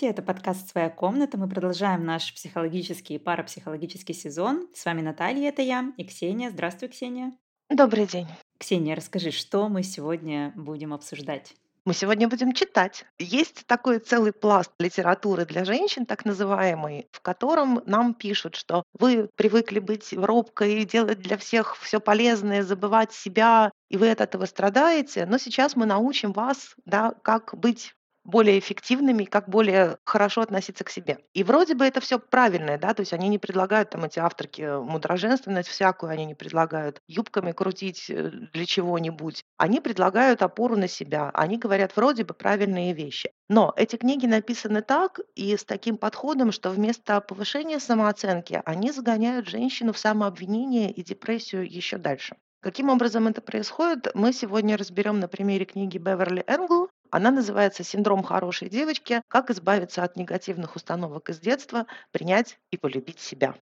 Здравствуйте, это подкаст «Своя комната». Мы продолжаем наш психологический и парапсихологический сезон. С вами Наталья, это я, и Ксения. Здравствуй, Ксения. Добрый день. Ксения, расскажи, что мы сегодня будем обсуждать? Мы сегодня будем читать. Есть такой целый пласт литературы для женщин, так называемый, в котором нам пишут, что вы привыкли быть робкой, делать для всех все полезное, забывать себя, и вы от этого страдаете. Но сейчас мы научим вас, да, как быть более эффективными, как более хорошо относиться к себе. И вроде бы это все правильное, да, то есть они не предлагают там эти авторки э, мудроженственность всякую, они не предлагают юбками крутить э, для чего-нибудь. Они предлагают опору на себя. Они говорят вроде бы правильные вещи. Но эти книги написаны так и с таким подходом, что вместо повышения самооценки они загоняют женщину в самообвинение и депрессию еще дальше. Каким образом это происходит, мы сегодня разберем на примере книги Беверли Энгл она называется «Синдром хорошей девочки. Как избавиться от негативных установок из детства, принять и полюбить себя».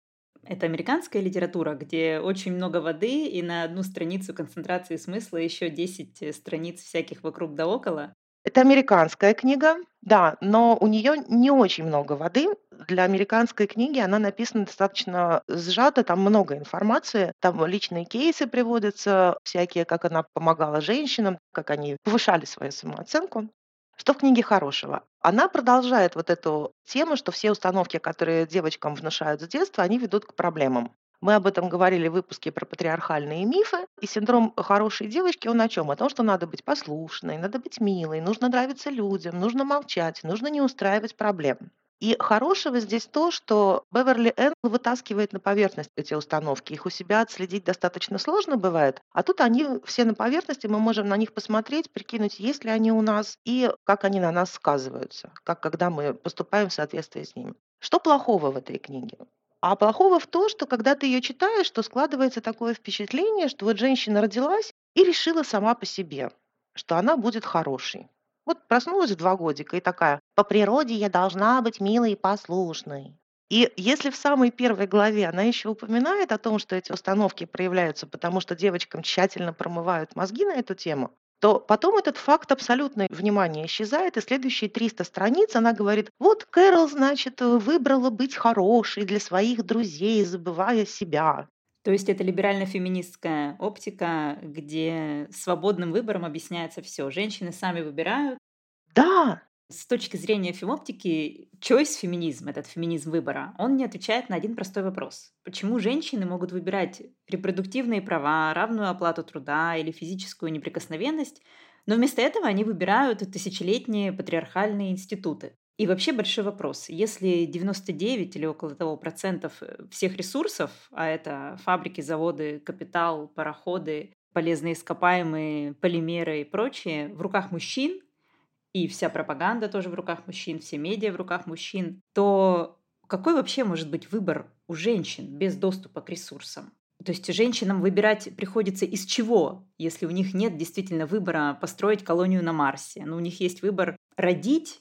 Это американская литература, где очень много воды, и на одну страницу концентрации смысла еще 10 страниц всяких вокруг да около. Это американская книга, да, но у нее не очень много воды. Для американской книги она написана достаточно сжато, там много информации, там личные кейсы приводятся, всякие, как она помогала женщинам, как они повышали свою самооценку. Что в книге хорошего? Она продолжает вот эту тему, что все установки, которые девочкам внушают с детства, они ведут к проблемам. Мы об этом говорили в выпуске про патриархальные мифы. И синдром хорошей девочки, он о чем? О том, что надо быть послушной, надо быть милой, нужно нравиться людям, нужно молчать, нужно не устраивать проблем. И хорошего здесь то, что Беверли Энн вытаскивает на поверхность эти установки. Их у себя отследить достаточно сложно бывает. А тут они все на поверхности, мы можем на них посмотреть, прикинуть, есть ли они у нас и как они на нас сказываются, как когда мы поступаем в соответствии с ними. Что плохого в этой книге? А плохого в том, что когда ты ее читаешь, то складывается такое впечатление, что вот женщина родилась и решила сама по себе, что она будет хорошей. Вот проснулась в два годика и такая, по природе я должна быть милой и послушной. И если в самой первой главе она еще упоминает о том, что эти установки проявляются, потому что девочкам тщательно промывают мозги на эту тему, то потом этот факт абсолютно внимание исчезает, и следующие 300 страниц она говорит, вот Кэрол, значит, выбрала быть хорошей для своих друзей, забывая себя. То есть это либерально-феминистская оптика, где свободным выбором объясняется все. Женщины сами выбирают. Да, с точки зрения фемоптики, choice феминизм, этот феминизм выбора, он не отвечает на один простой вопрос. Почему женщины могут выбирать репродуктивные права, равную оплату труда или физическую неприкосновенность, но вместо этого они выбирают тысячелетние патриархальные институты. И вообще большой вопрос. Если 99 или около того процентов э, всех ресурсов, а это фабрики, заводы, капитал, пароходы, полезные ископаемые, полимеры и прочее, в руках мужчин, и вся пропаганда тоже в руках мужчин, все медиа в руках мужчин, то какой вообще может быть выбор у женщин без доступа к ресурсам? То есть женщинам выбирать приходится из чего, если у них нет действительно выбора построить колонию на Марсе. Ну, у них есть выбор родить,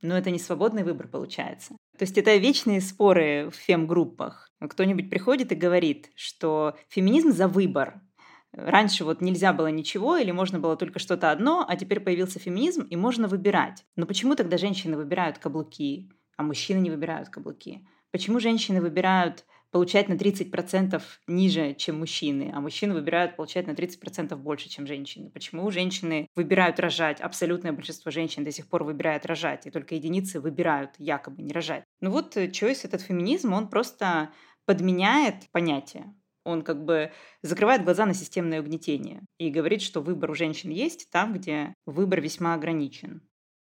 но это не свободный выбор получается. То есть это вечные споры в фем-группах. Кто-нибудь приходит и говорит, что феминизм за выбор, Раньше вот нельзя было ничего или можно было только что-то одно, а теперь появился феминизм и можно выбирать. Но почему тогда женщины выбирают каблуки, а мужчины не выбирают каблуки? Почему женщины выбирают получать на 30% ниже, чем мужчины, а мужчины выбирают получать на 30% больше, чем женщины. Почему женщины выбирают рожать? Абсолютное большинство женщин до сих пор выбирает рожать, и только единицы выбирают якобы не рожать. Ну вот choice, этот феминизм, он просто подменяет понятие он как бы закрывает глаза на системное угнетение и говорит, что выбор у женщин есть там, где выбор весьма ограничен.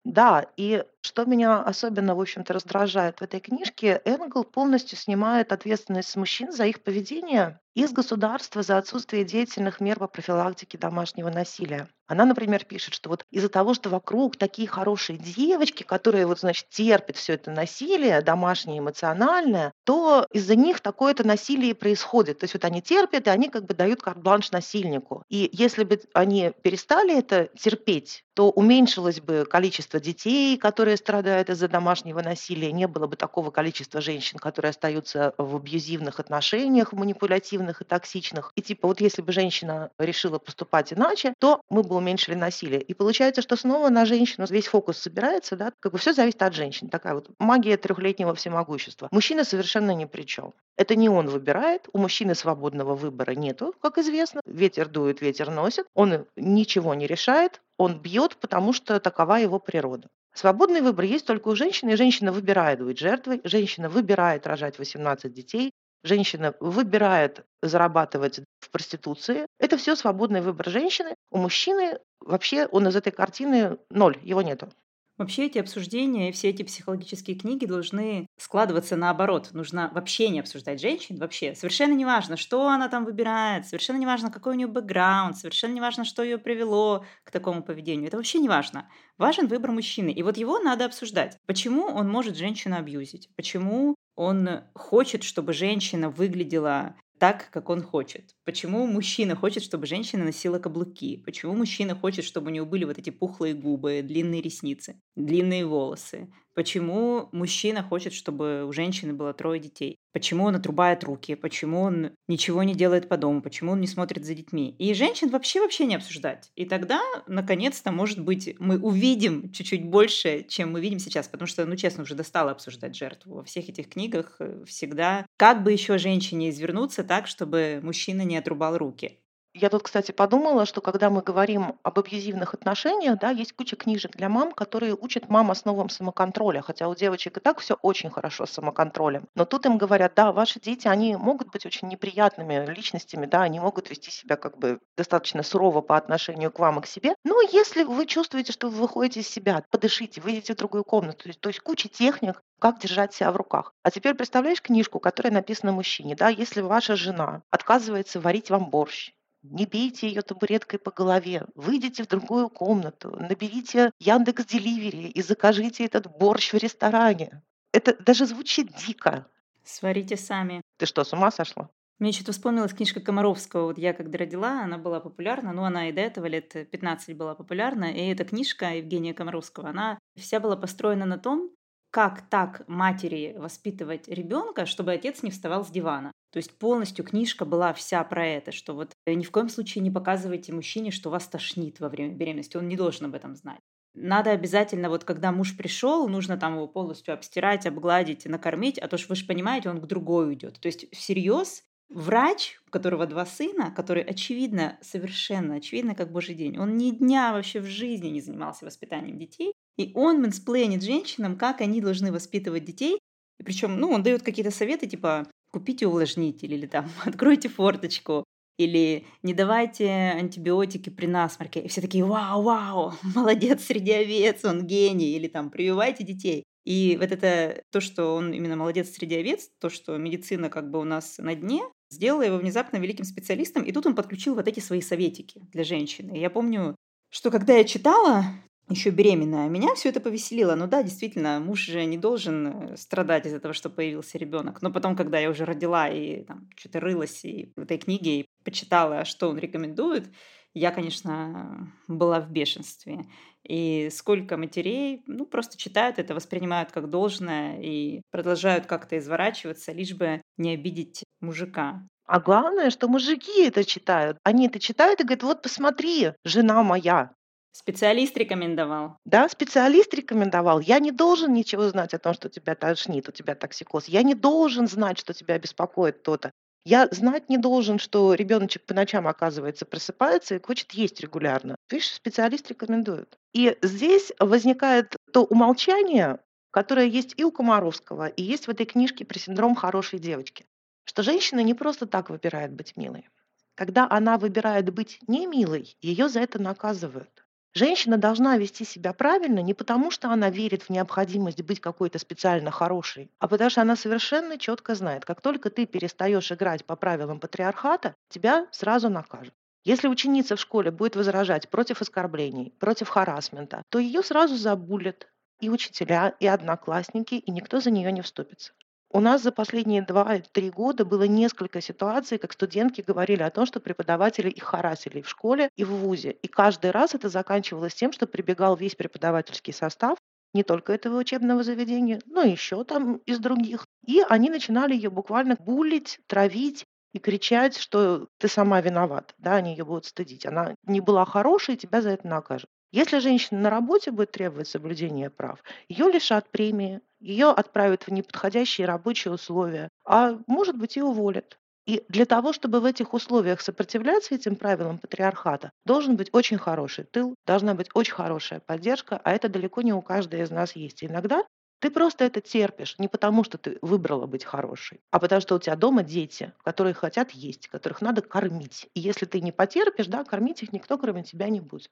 Да, и что меня особенно, в общем-то, раздражает в этой книжке, Энгл полностью снимает ответственность с мужчин за их поведение из государства за отсутствие деятельных мер по профилактике домашнего насилия. Она, например, пишет, что вот из-за того, что вокруг такие хорошие девочки, которые вот, значит, терпят все это насилие, домашнее, эмоциональное, то из-за них такое-то насилие происходит. То есть вот они терпят, и они как бы дают карт-бланш насильнику. И если бы они перестали это терпеть, то уменьшилось бы количество детей, которые страдают из-за домашнего насилия, не было бы такого количества женщин, которые остаются в абьюзивных отношениях, манипулятивных и токсичных. И типа вот если бы женщина решила поступать иначе, то мы бы уменьшили насилие. И получается, что снова на женщину весь фокус собирается, да, как бы все зависит от женщин. Такая вот магия трехлетнего всемогущества. Мужчина совершенно ни при чем. Это не он выбирает, у мужчины свободного выбора нету, как известно. Ветер дует, ветер носит. Он ничего не решает, он бьет, потому что такова его природа. Свободный выбор есть только у женщины, и женщина выбирает быть жертвой, женщина выбирает рожать 18 детей, женщина выбирает зарабатывать в проституции. Это все свободный выбор женщины. У мужчины вообще он из этой картины ноль, его нету. Вообще эти обсуждения и все эти психологические книги должны складываться наоборот. Нужно вообще не обсуждать женщин, вообще. Совершенно не важно, что она там выбирает, совершенно не важно, какой у нее бэкграунд, совершенно не важно, что ее привело к такому поведению. Это вообще не важно. Важен выбор мужчины. И вот его надо обсуждать. Почему он может женщину абьюзить? Почему он хочет, чтобы женщина выглядела так, как он хочет. Почему мужчина хочет, чтобы женщина носила каблуки? Почему мужчина хочет, чтобы у него были вот эти пухлые губы, длинные ресницы, длинные волосы? Почему мужчина хочет, чтобы у женщины было трое детей? Почему он отрубает руки? Почему он ничего не делает по дому? Почему он не смотрит за детьми? И женщин вообще-вообще не обсуждать. И тогда, наконец-то, может быть, мы увидим чуть-чуть больше, чем мы видим сейчас. Потому что, ну, честно, уже достало обсуждать жертву. Во всех этих книгах э, всегда как бы еще женщине извернуться так, чтобы мужчина не отрубал руки. Я тут, кстати, подумала, что когда мы говорим об абьюзивных отношениях, да, есть куча книжек для мам, которые учат мам основам самоконтроля, хотя у девочек и так все очень хорошо с самоконтролем. Но тут им говорят, да, ваши дети, они могут быть очень неприятными личностями, да, они могут вести себя как бы достаточно сурово по отношению к вам и к себе. Но если вы чувствуете, что вы выходите из себя, подышите, выйдите в другую комнату, то есть, куча техник, как держать себя в руках. А теперь представляешь книжку, которая написана мужчине, да, если ваша жена отказывается варить вам борщ, не бейте ее табуреткой по голове, выйдите в другую комнату, наберите Яндекс Деливери и закажите этот борщ в ресторане. Это даже звучит дико. Сварите сами. Ты что, с ума сошла? Мне что-то вспомнилась книжка Комаровского. Вот я когда родила, она была популярна. Ну, она и до этого лет 15 была популярна. И эта книжка Евгения Комаровского, она вся была построена на том, как так матери воспитывать ребенка, чтобы отец не вставал с дивана. То есть полностью книжка была вся про это, что вот э, ни в коем случае не показывайте мужчине, что вас тошнит во время беременности, он не должен об этом знать. Надо обязательно, вот когда муж пришел, нужно там его полностью обстирать, обгладить, накормить, а то что вы же понимаете, он к другой уйдет. То есть всерьез врач, у которого два сына, который, очевидно, совершенно очевидно, как божий день, он ни дня вообще в жизни не занимался воспитанием детей, и он мэнсплейнит женщинам, как они должны воспитывать детей. И причем, ну, он дает какие-то советы, типа, купите увлажнитель или там откройте форточку, или не давайте антибиотики при насморке. И все такие, вау, вау, молодец среди овец, он гений. Или там, прививайте детей. И вот это то, что он именно молодец среди овец, то, что медицина как бы у нас на дне, сделало его внезапно великим специалистом. И тут он подключил вот эти свои советики для женщины. Я помню, что когда я читала еще беременная. Меня все это повеселило. Ну да, действительно, муж же не должен э, страдать из-за того, что появился ребенок. Но потом, когда я уже родила и там что-то рылась и в этой книге и почитала, что он рекомендует, я, конечно, была в бешенстве. И сколько матерей, ну, просто читают это, воспринимают как должное и продолжают как-то изворачиваться, лишь бы не обидеть мужика. А главное, что мужики это читают. Они это читают и говорят, вот посмотри, жена моя, Специалист рекомендовал. Да, специалист рекомендовал. Я не должен ничего знать о том, что тебя тошнит, у тебя токсикоз. Я не должен знать, что тебя беспокоит то-то. Я знать не должен, что ребеночек по ночам, оказывается, просыпается и хочет есть регулярно. Видишь, специалист рекомендует. И здесь возникает то умолчание, которое есть и у Комаровского, и есть в этой книжке про синдром хорошей девочки. Что женщина не просто так выбирает быть милой. Когда она выбирает быть не милой, ее за это наказывают. Женщина должна вести себя правильно не потому, что она верит в необходимость быть какой-то специально хорошей, а потому что она совершенно четко знает, как только ты перестаешь играть по правилам патриархата, тебя сразу накажут. Если ученица в школе будет возражать против оскорблений, против харасмента, то ее сразу забулят и учителя, и одноклассники, и никто за нее не вступится. У нас за последние два-три года было несколько ситуаций, как студентки говорили о том, что преподаватели их харасили в школе и в ВУЗе. И каждый раз это заканчивалось тем, что прибегал весь преподавательский состав, не только этого учебного заведения, но еще там из других. И они начинали ее буквально булить, травить. и кричать, что ты сама виновата, да, они ее будут стыдить. Она не была хорошей, и тебя за это накажут. Если женщина на работе будет требовать соблюдения прав, ее лишат премии, ее отправят в неподходящие рабочие условия, а может быть и уволят. И для того, чтобы в этих условиях сопротивляться этим правилам патриархата, должен быть очень хороший тыл, должна быть очень хорошая поддержка, а это далеко не у каждой из нас есть. Иногда ты просто это терпишь не потому, что ты выбрала быть хорошей, а потому что у тебя дома дети, которые хотят есть, которых надо кормить. И если ты не потерпишь, да, кормить их никто, кроме тебя, не будет.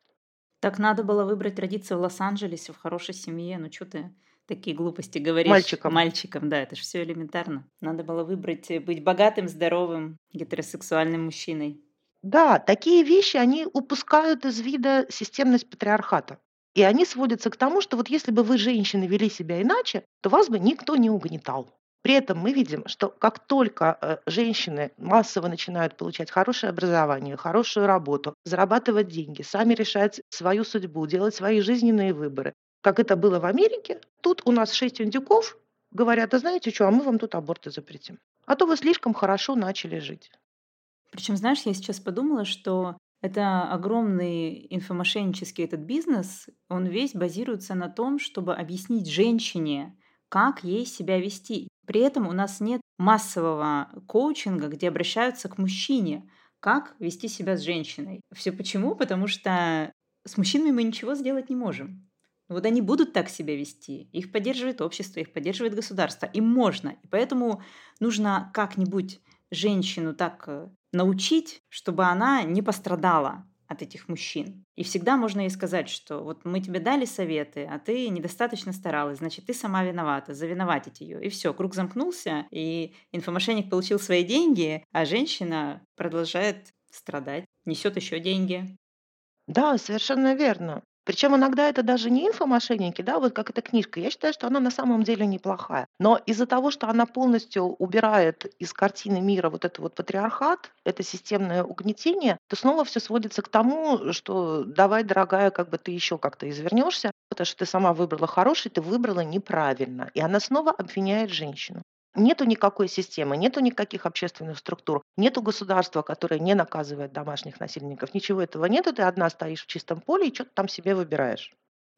Так надо было выбрать родиться в Лос-Анджелесе, в хорошей семье. Ну что ты такие глупости говоришь? Мальчиком. Мальчиком, да, это же все элементарно. Надо было выбрать э, быть богатым, здоровым, гетеросексуальным мужчиной. Да, такие вещи, они упускают из вида системность патриархата. И они сводятся к тому, что вот если бы вы, женщины, вели себя иначе, то вас бы никто не угнетал. При этом мы видим, что как только э, женщины массово начинают получать хорошее образование, хорошую работу, зарабатывать деньги, сами решать свою судьбу, делать свои жизненные выборы, как это было в Америке, тут у нас шесть индюков говорят, а знаете что, а мы вам тут аборты запретим. А то вы слишком хорошо начали жить. Причем, знаешь, я сейчас подумала, что это огромный инфомошеннический этот бизнес, он весь базируется на том, чтобы объяснить женщине, как ей себя вести. При этом у нас нет массового коучинга, где обращаются к мужчине, как вести себя с женщиной. Все почему? Потому что с мужчинами мы ничего сделать не можем. Вот они будут так себя вести. Их поддерживает общество, их поддерживает государство. Им можно. И поэтому нужно как-нибудь женщину так э, научить, чтобы она не пострадала от этих мужчин. И всегда можно ей сказать, что вот мы тебе дали советы, а ты недостаточно старалась, значит, ты сама виновата, завиноватить ее. И все, круг замкнулся, и инфомошенник получил свои деньги, а женщина продолжает страдать, несет еще деньги. Да, совершенно верно. Причем иногда это даже не инфомошенники, да, вот как эта книжка. Я считаю, что она на самом деле неплохая. Но из-за того, что она полностью убирает из картины мира вот этот вот патриархат, это системное угнетение, то снова все сводится к тому, что давай, дорогая, как бы ты еще как-то извернешься, потому что ты сама выбрала хороший, ты выбрала неправильно. И она снова обвиняет женщину. Нету никакой системы, нету никаких общественных структур, нету государства, которое не наказывает домашних насильников. Ничего этого нету, ты одна стоишь в чистом поле и что-то там себе выбираешь.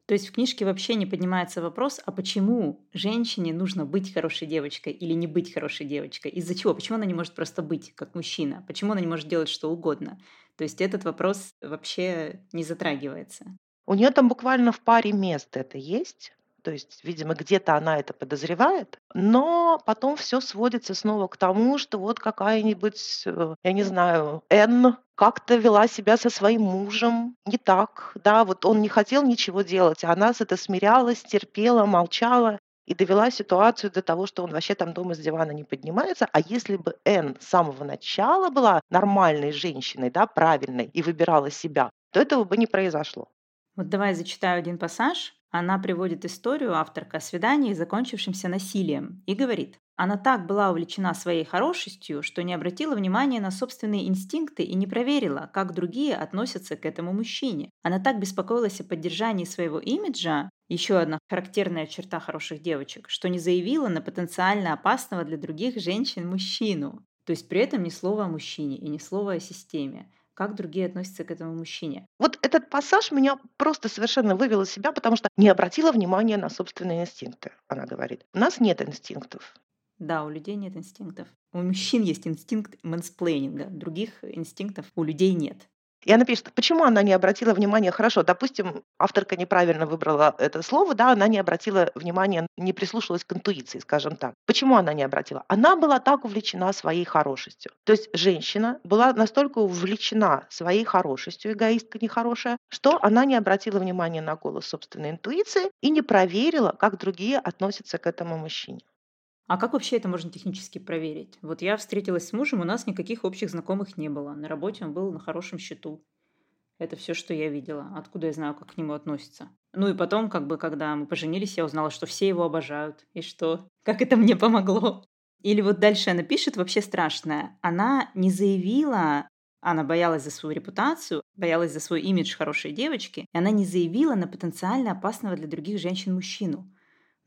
То есть в книжке вообще не поднимается вопрос, а почему женщине нужно быть хорошей девочкой или не быть хорошей девочкой? Из-за чего? Почему она не может просто быть как мужчина? Почему она не может делать что угодно? То есть этот вопрос вообще не затрагивается. У нее там буквально в паре мест это есть. То есть, видимо, где-то она это подозревает, но потом все сводится снова к тому, что вот какая-нибудь, э, я не знаю, Н как-то вела себя со своим мужем не так, да, вот он не хотел ничего делать, а она с это смирялась, терпела, молчала и довела ситуацию до того, что он вообще там дома с дивана не поднимается. А если бы Н с самого начала была нормальной женщиной, да, правильной, и выбирала себя, то этого бы не произошло. Вот давай зачитаю один пассаж. Она приводит историю авторка о свидании, закончившемся насилием, и говорит, она так была увлечена своей хорошестью, что не обратила внимания на собственные инстинкты и не проверила, как другие относятся к этому мужчине. Она так беспокоилась о поддержании своего имиджа, еще одна характерная черта хороших девочек, что не заявила на потенциально опасного для других женщин мужчину. То есть при этом ни слова о мужчине и ни слова о системе как другие относятся к этому мужчине. Вот этот пассаж меня просто совершенно вывел из себя, потому что не обратила внимания на собственные инстинкты, она говорит. У нас нет инстинктов. Да, у людей нет инстинктов. У мужчин есть инстинкт мэнсплейнинга, других инстинктов у людей нет. И она пишет, почему она не обратила внимания, хорошо, допустим, авторка неправильно выбрала это слово, да, она не обратила внимания, не прислушалась к интуиции, скажем так. Почему она не обратила? Она была так увлечена своей хорошестью. То есть женщина была настолько увлечена своей хорошестью, эгоистка нехорошая, что она не обратила внимания на голос собственной интуиции и не проверила, как другие относятся к этому мужчине. А как вообще это можно технически проверить? Вот я встретилась с мужем, у нас никаких общих знакомых не было. На работе он был на хорошем счету. Это все, что я видела. Откуда я знаю, как к нему относятся? Ну и потом, как бы, когда мы поженились, я узнала, что все его обожают. И что? Как это мне помогло? Или вот дальше она пишет вообще страшное. Она не заявила, она боялась за свою репутацию, боялась за свой имидж хорошей девочки, и она не заявила на потенциально опасного для других женщин мужчину.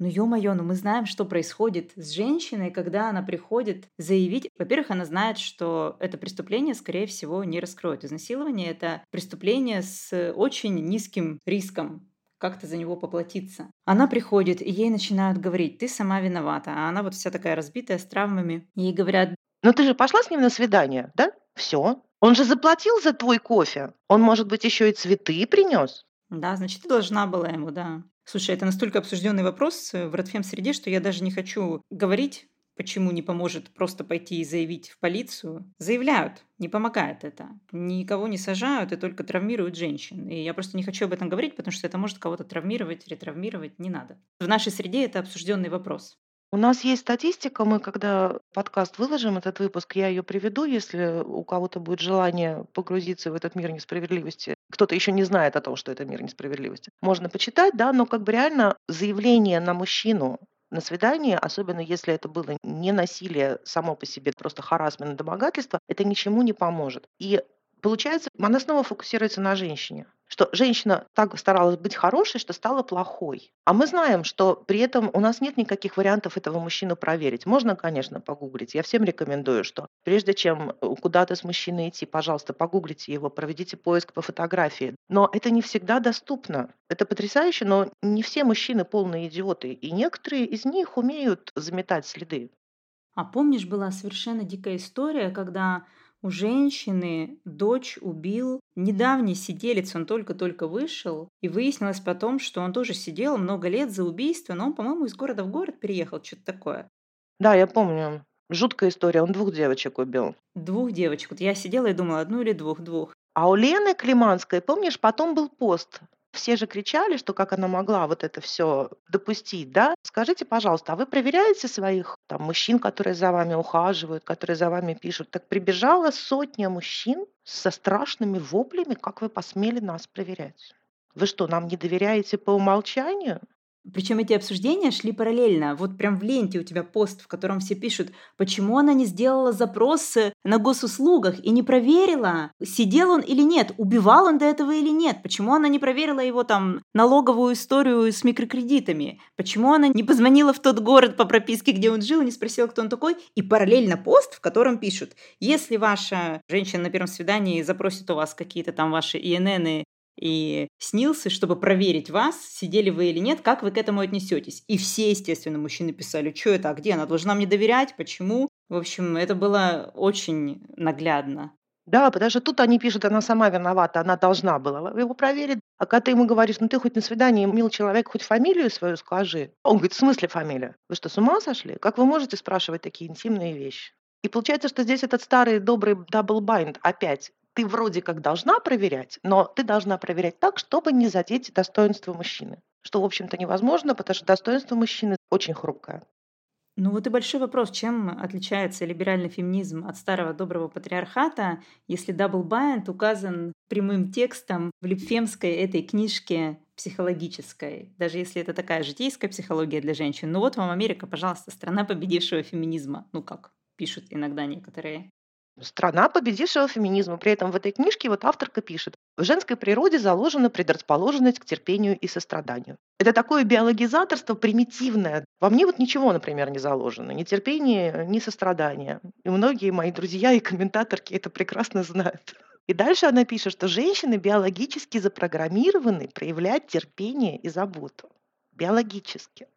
Ну, ё-моё, ну мы знаем, что происходит с женщиной, когда она приходит заявить. Во-первых, она знает, что это преступление, скорее всего, не раскроют. Изнасилование — это преступление с очень низким риском как-то за него поплатиться. Она приходит, и ей начинают говорить, ты сама виновата. А она вот вся такая разбитая, с травмами. Ей говорят... Ну ты же пошла с ним на свидание, да? Все. Он же заплатил за твой кофе. Он, может быть, еще и цветы принес. Да, значит, ты должна была ему, да. Слушай, это настолько обсужденный вопрос в Редфем-среде, что я даже не хочу говорить, почему не поможет просто пойти и заявить в полицию. Заявляют, не помогает это. Никого не сажают и только травмируют женщин. И я просто не хочу об этом говорить, потому что это может кого-то травмировать, ретравмировать. Не надо. В нашей среде это обсужденный вопрос. У нас есть статистика, мы когда подкаст выложим, этот выпуск, я ее приведу, если у кого-то будет желание погрузиться в этот мир несправедливости. Кто-то еще не знает о том, что это мир несправедливости. Можно почитать, да, но как бы реально заявление на мужчину на свидание, особенно если это было не насилие само по себе, просто харасмент, домогательство, это ничему не поможет. И Получается, она снова фокусируется на женщине, что женщина так старалась быть хорошей, что стала плохой. А мы знаем, что при этом у нас нет никаких вариантов этого мужчину проверить. Можно, конечно, погуглить. Я всем рекомендую, что прежде чем э, куда-то с мужчиной идти, пожалуйста, погуглите его, проведите поиск по фотографии. Но это не всегда доступно. Это потрясающе, но не все мужчины полные идиоты. И некоторые из них умеют заметать следы. А помнишь, была совершенно дикая история, когда у женщины дочь убил недавний сиделец, он только-только вышел, и выяснилось потом, что он тоже сидел много лет за убийство, но он, по-моему, из города в город переехал, что-то такое. Да, я помню. Жуткая история, он двух девочек убил. Двух девочек. Вот я сидела и думала, одну или двух, двух. А у Лены Климанской, помнишь, потом был пост все же кричали, что как она могла вот это все допустить, да? Скажите, пожалуйста, а вы проверяете своих там, мужчин, которые за вами ухаживают, которые за вами пишут? Так прибежала сотня мужчин со страшными воплями, как вы посмели нас проверять? Вы что, нам не доверяете по умолчанию? Причем эти обсуждения шли параллельно. Вот прям в ленте у тебя пост, в котором все пишут, почему она не сделала запросы на госуслугах и не проверила, сидел он или нет, убивал он до этого или нет, почему она не проверила его там налоговую историю с микрокредитами, почему она не позвонила в тот город по прописке, где он жил, и не спросила, кто он такой, и параллельно пост, в котором пишут, если ваша женщина на первом свидании запросит у вас какие-то там ваши ИНН и снился, чтобы проверить вас, сидели вы или нет, как вы к этому отнесетесь. И все, естественно, мужчины писали, что это, а где, она должна мне доверять, почему. В общем, это было очень наглядно. Да, потому что тут они пишут, она сама виновата, она должна была его проверить. А когда ты ему говоришь, ну ты хоть на свидании, мил человек, хоть фамилию свою скажи. Он говорит, в смысле фамилия? Вы что, с ума сошли? Как вы можете спрашивать такие интимные вещи? И получается, что здесь этот старый добрый bind опять ты вроде как должна проверять, но ты должна проверять так, чтобы не задеть достоинство мужчины. Что, в общем-то, невозможно, потому что достоинство мужчины очень хрупкое. Ну вот и большой вопрос, чем отличается либеральный феминизм от старого доброго патриархата, если double bind указан прямым текстом в липфемской этой книжке психологической, даже если это такая житейская психология для женщин. Ну вот вам Америка, пожалуйста, страна победившего феминизма. Ну как пишут иногда некоторые. Страна победившего феминизма. При этом в этой книжке вот авторка пишет, в женской природе заложена предрасположенность к терпению и состраданию. Это такое биологизаторство примитивное. Во мне вот ничего, например, не заложено. Ни терпение, ни сострадание. И многие мои друзья и комментаторки это прекрасно знают. И дальше она пишет, что женщины биологически запрограммированы проявлять терпение и заботу. Биологически.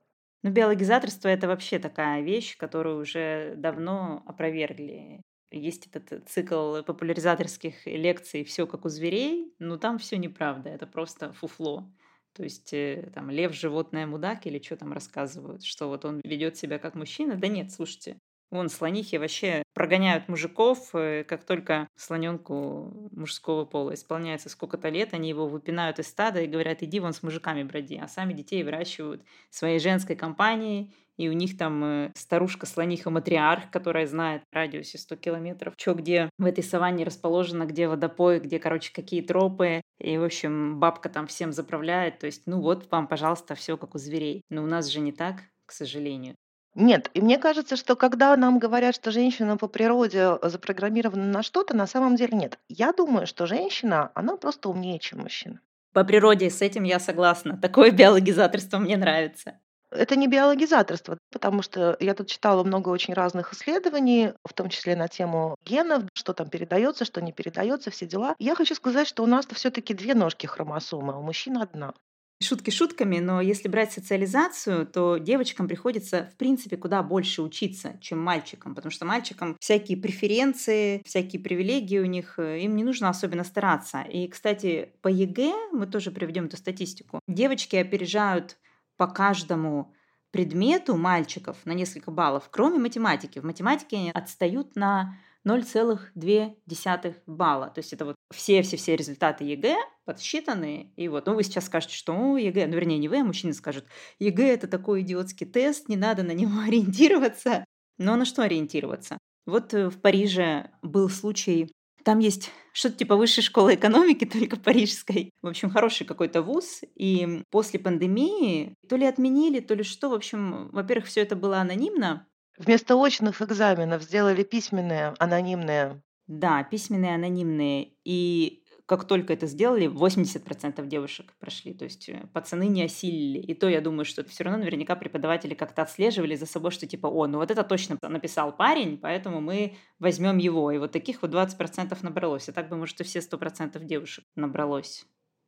Ну, биологизаторство — это вообще такая вещь, которую уже давно опровергли есть этот э, цикл популяризаторских лекций «Все как у зверей», но там все неправда, это просто фуфло. То есть э, там лев, животное, мудак или что там рассказывают, что вот он ведет себя как мужчина. Да нет, слушайте, Вон слонихи вообще прогоняют мужиков, э, как только слоненку мужского пола исполняется сколько-то лет, они его выпинают из стада и говорят, иди вон с мужиками броди, а сами детей выращивают своей женской компанией, и у них там э, старушка-слониха-матриарх, которая знает в радиусе 100 километров, что где в этой саванне расположено, где водопой, где, короче, какие тропы. И, в общем, бабка там всем заправляет. То есть, ну вот вам, пожалуйста, все как у зверей. Но у нас же не так, к сожалению. Нет, и мне кажется, что когда нам говорят, что женщина по природе запрограммирована на что-то, на самом деле нет. Я думаю, что женщина, она просто умнее, чем мужчина. По природе с этим я согласна. Такое биологизаторство мне нравится. Это не биологизаторство, потому что я тут читала много очень разных исследований, в том числе на тему генов, что там передается, что не передается, все дела. Я хочу сказать, что у нас-то все-таки две ножки хромосомы, а у мужчин одна. Шутки шутками, но если брать социализацию, то девочкам приходится, в принципе, куда больше учиться, чем мальчикам, потому что мальчикам всякие преференции, всякие привилегии у них, э, им не нужно особенно стараться. И, кстати, по ЕГЭ, мы тоже приведем эту статистику, девочки опережают по каждому предмету мальчиков на несколько баллов, кроме математики. В математике они отстают на 0,2 балла. То есть это вот все-все-все результаты ЕГЭ подсчитаны. И вот, ну, вы сейчас скажете, что ну, ЕГЭ, ну, вернее, не вы, а мужчины скажут, ЕГЭ – это такой идиотский тест, не надо на него ориентироваться. Но на что ориентироваться? Вот э, в Париже был случай, там есть что-то типа высшей школы экономики, только парижской. В общем, хороший какой-то вуз. И после пандемии то ли отменили, то ли что. В общем, во-первых, все это было анонимно. Вместо очных экзаменов сделали письменные, анонимные. Да, письменные, анонимные. И как только это сделали, 80% девушек прошли. То есть э, пацаны не осилили. И то я думаю, что все равно наверняка преподаватели как-то отслеживали за собой, что типа, о, ну вот это точно написал парень, поэтому мы возьмем его. И вот таких вот 20% набралось. А так бы, может, и все 100% девушек набралось.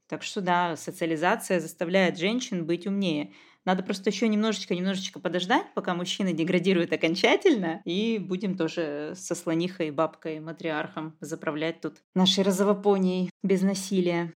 Так что да, социализация заставляет женщин быть умнее. Надо просто еще немножечко-немножечко подождать, пока мужчина деградирует окончательно, и будем тоже со слонихой, бабкой, матриархом заправлять тут нашей розовопонией без насилия.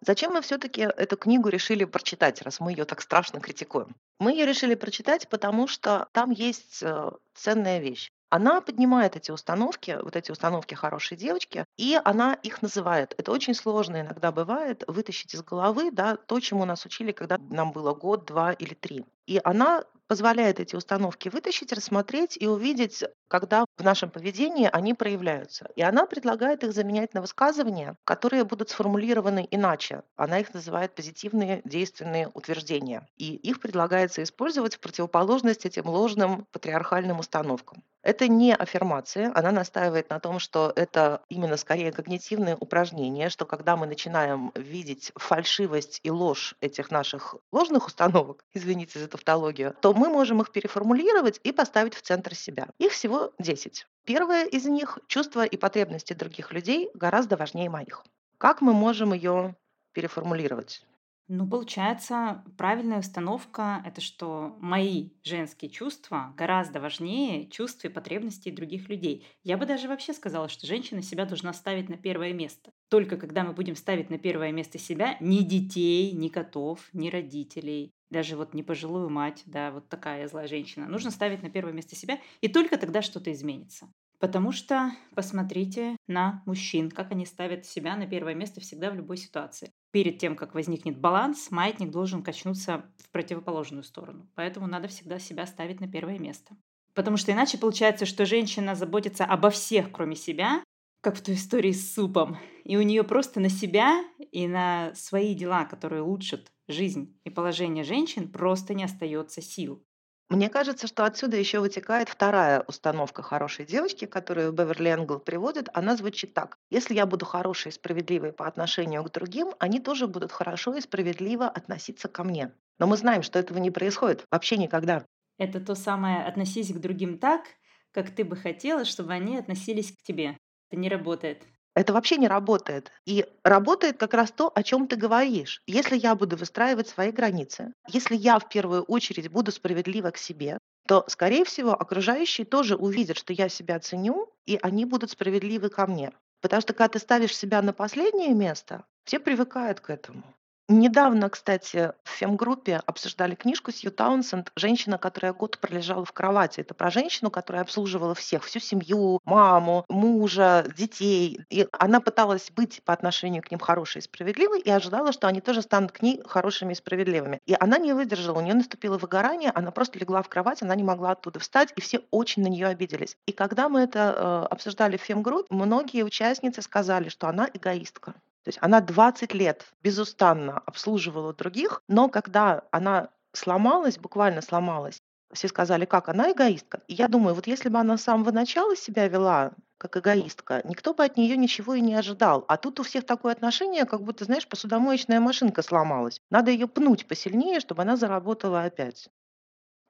Зачем мы все-таки эту книгу решили прочитать, раз мы ее так страшно критикуем? Мы ее решили прочитать, потому что там есть э, ценная вещь. Она поднимает эти установки, вот эти установки хорошей девочки, и она их называет. Это очень сложно иногда бывает вытащить из головы да, то, чему нас учили, когда нам было год, два или три. И она позволяет эти установки вытащить, рассмотреть и увидеть, когда в нашем поведении они проявляются. И она предлагает их заменять на высказывания, которые будут сформулированы иначе. Она их называет позитивные действенные утверждения. И их предлагается использовать в противоположность этим ложным патриархальным установкам. Это не аффирмация, она настаивает на том, что это именно скорее когнитивное упражнение, что когда мы начинаем видеть фальшивость и ложь этих наших ложных установок, извините за тавтологию, то мы можем их переформулировать и поставить в центр себя. Их всего 10. Первое из них – чувства и потребности других людей гораздо важнее моих. Как мы можем ее переформулировать? Ну, получается, правильная установка– это что мои женские чувства гораздо важнее чувств и потребностей других людей. Я бы даже вообще сказала, что женщина себя должна ставить на первое место. Только когда мы будем ставить на первое место себя, ни детей, ни котов, ни родителей, даже вот не пожилую мать, да, вот такая злая женщина, нужно ставить на первое место себя, и только тогда что-то изменится. Потому что посмотрите на мужчин, как они ставят себя на первое место всегда в любой ситуации. Перед тем, как возникнет баланс, маятник должен качнуться в противоположную сторону. Поэтому надо всегда себя ставить на первое место. Потому что иначе получается, что женщина заботится обо всех, кроме себя, как в той истории с супом. И у нее просто на себя и на свои дела, которые улучшат жизнь и положение женщин, просто не остается сил. Мне кажется, что отсюда еще вытекает вторая установка хорошей девочки, которую Беверли Энгл приводит. Она звучит так. Если я буду хорошей и справедливой по отношению к другим, они тоже будут хорошо и справедливо относиться ко мне. Но мы знаем, что этого не происходит вообще никогда. Это то самое «относись к другим так, как ты бы хотела, чтобы они относились к тебе». Это не работает. Это вообще не работает. И работает как раз то, о чем ты говоришь. Если я буду выстраивать свои границы, если я в первую очередь буду справедлива к себе, то, скорее всего, окружающие тоже увидят, что я себя ценю, и они будут справедливы ко мне. Потому что когда ты ставишь себя на последнее место, все привыкают к этому. Недавно, кстати, в фемгруппе обсуждали книжку Сью Таунсенд «Женщина, которая год пролежала в кровати». Это про женщину, которая обслуживала всех, всю семью, маму, мужа, детей. И она пыталась быть по отношению к ним хорошей и справедливой и ожидала, что они тоже станут к ней хорошими и справедливыми. И она не выдержала, у нее наступило выгорание, она просто легла в кровать, она не могла оттуда встать, и все очень на нее обиделись. И когда мы это э, обсуждали в фемгруппе, многие участницы сказали, что она эгоистка. То есть она 20 лет безустанно обслуживала других, но когда она сломалась, буквально сломалась, все сказали, как она эгоистка. И я думаю, вот если бы она с самого начала себя вела как эгоистка, никто бы от нее ничего и не ожидал. А тут у всех такое отношение, как будто, знаешь, посудомоечная машинка сломалась. Надо ее пнуть посильнее, чтобы она заработала опять.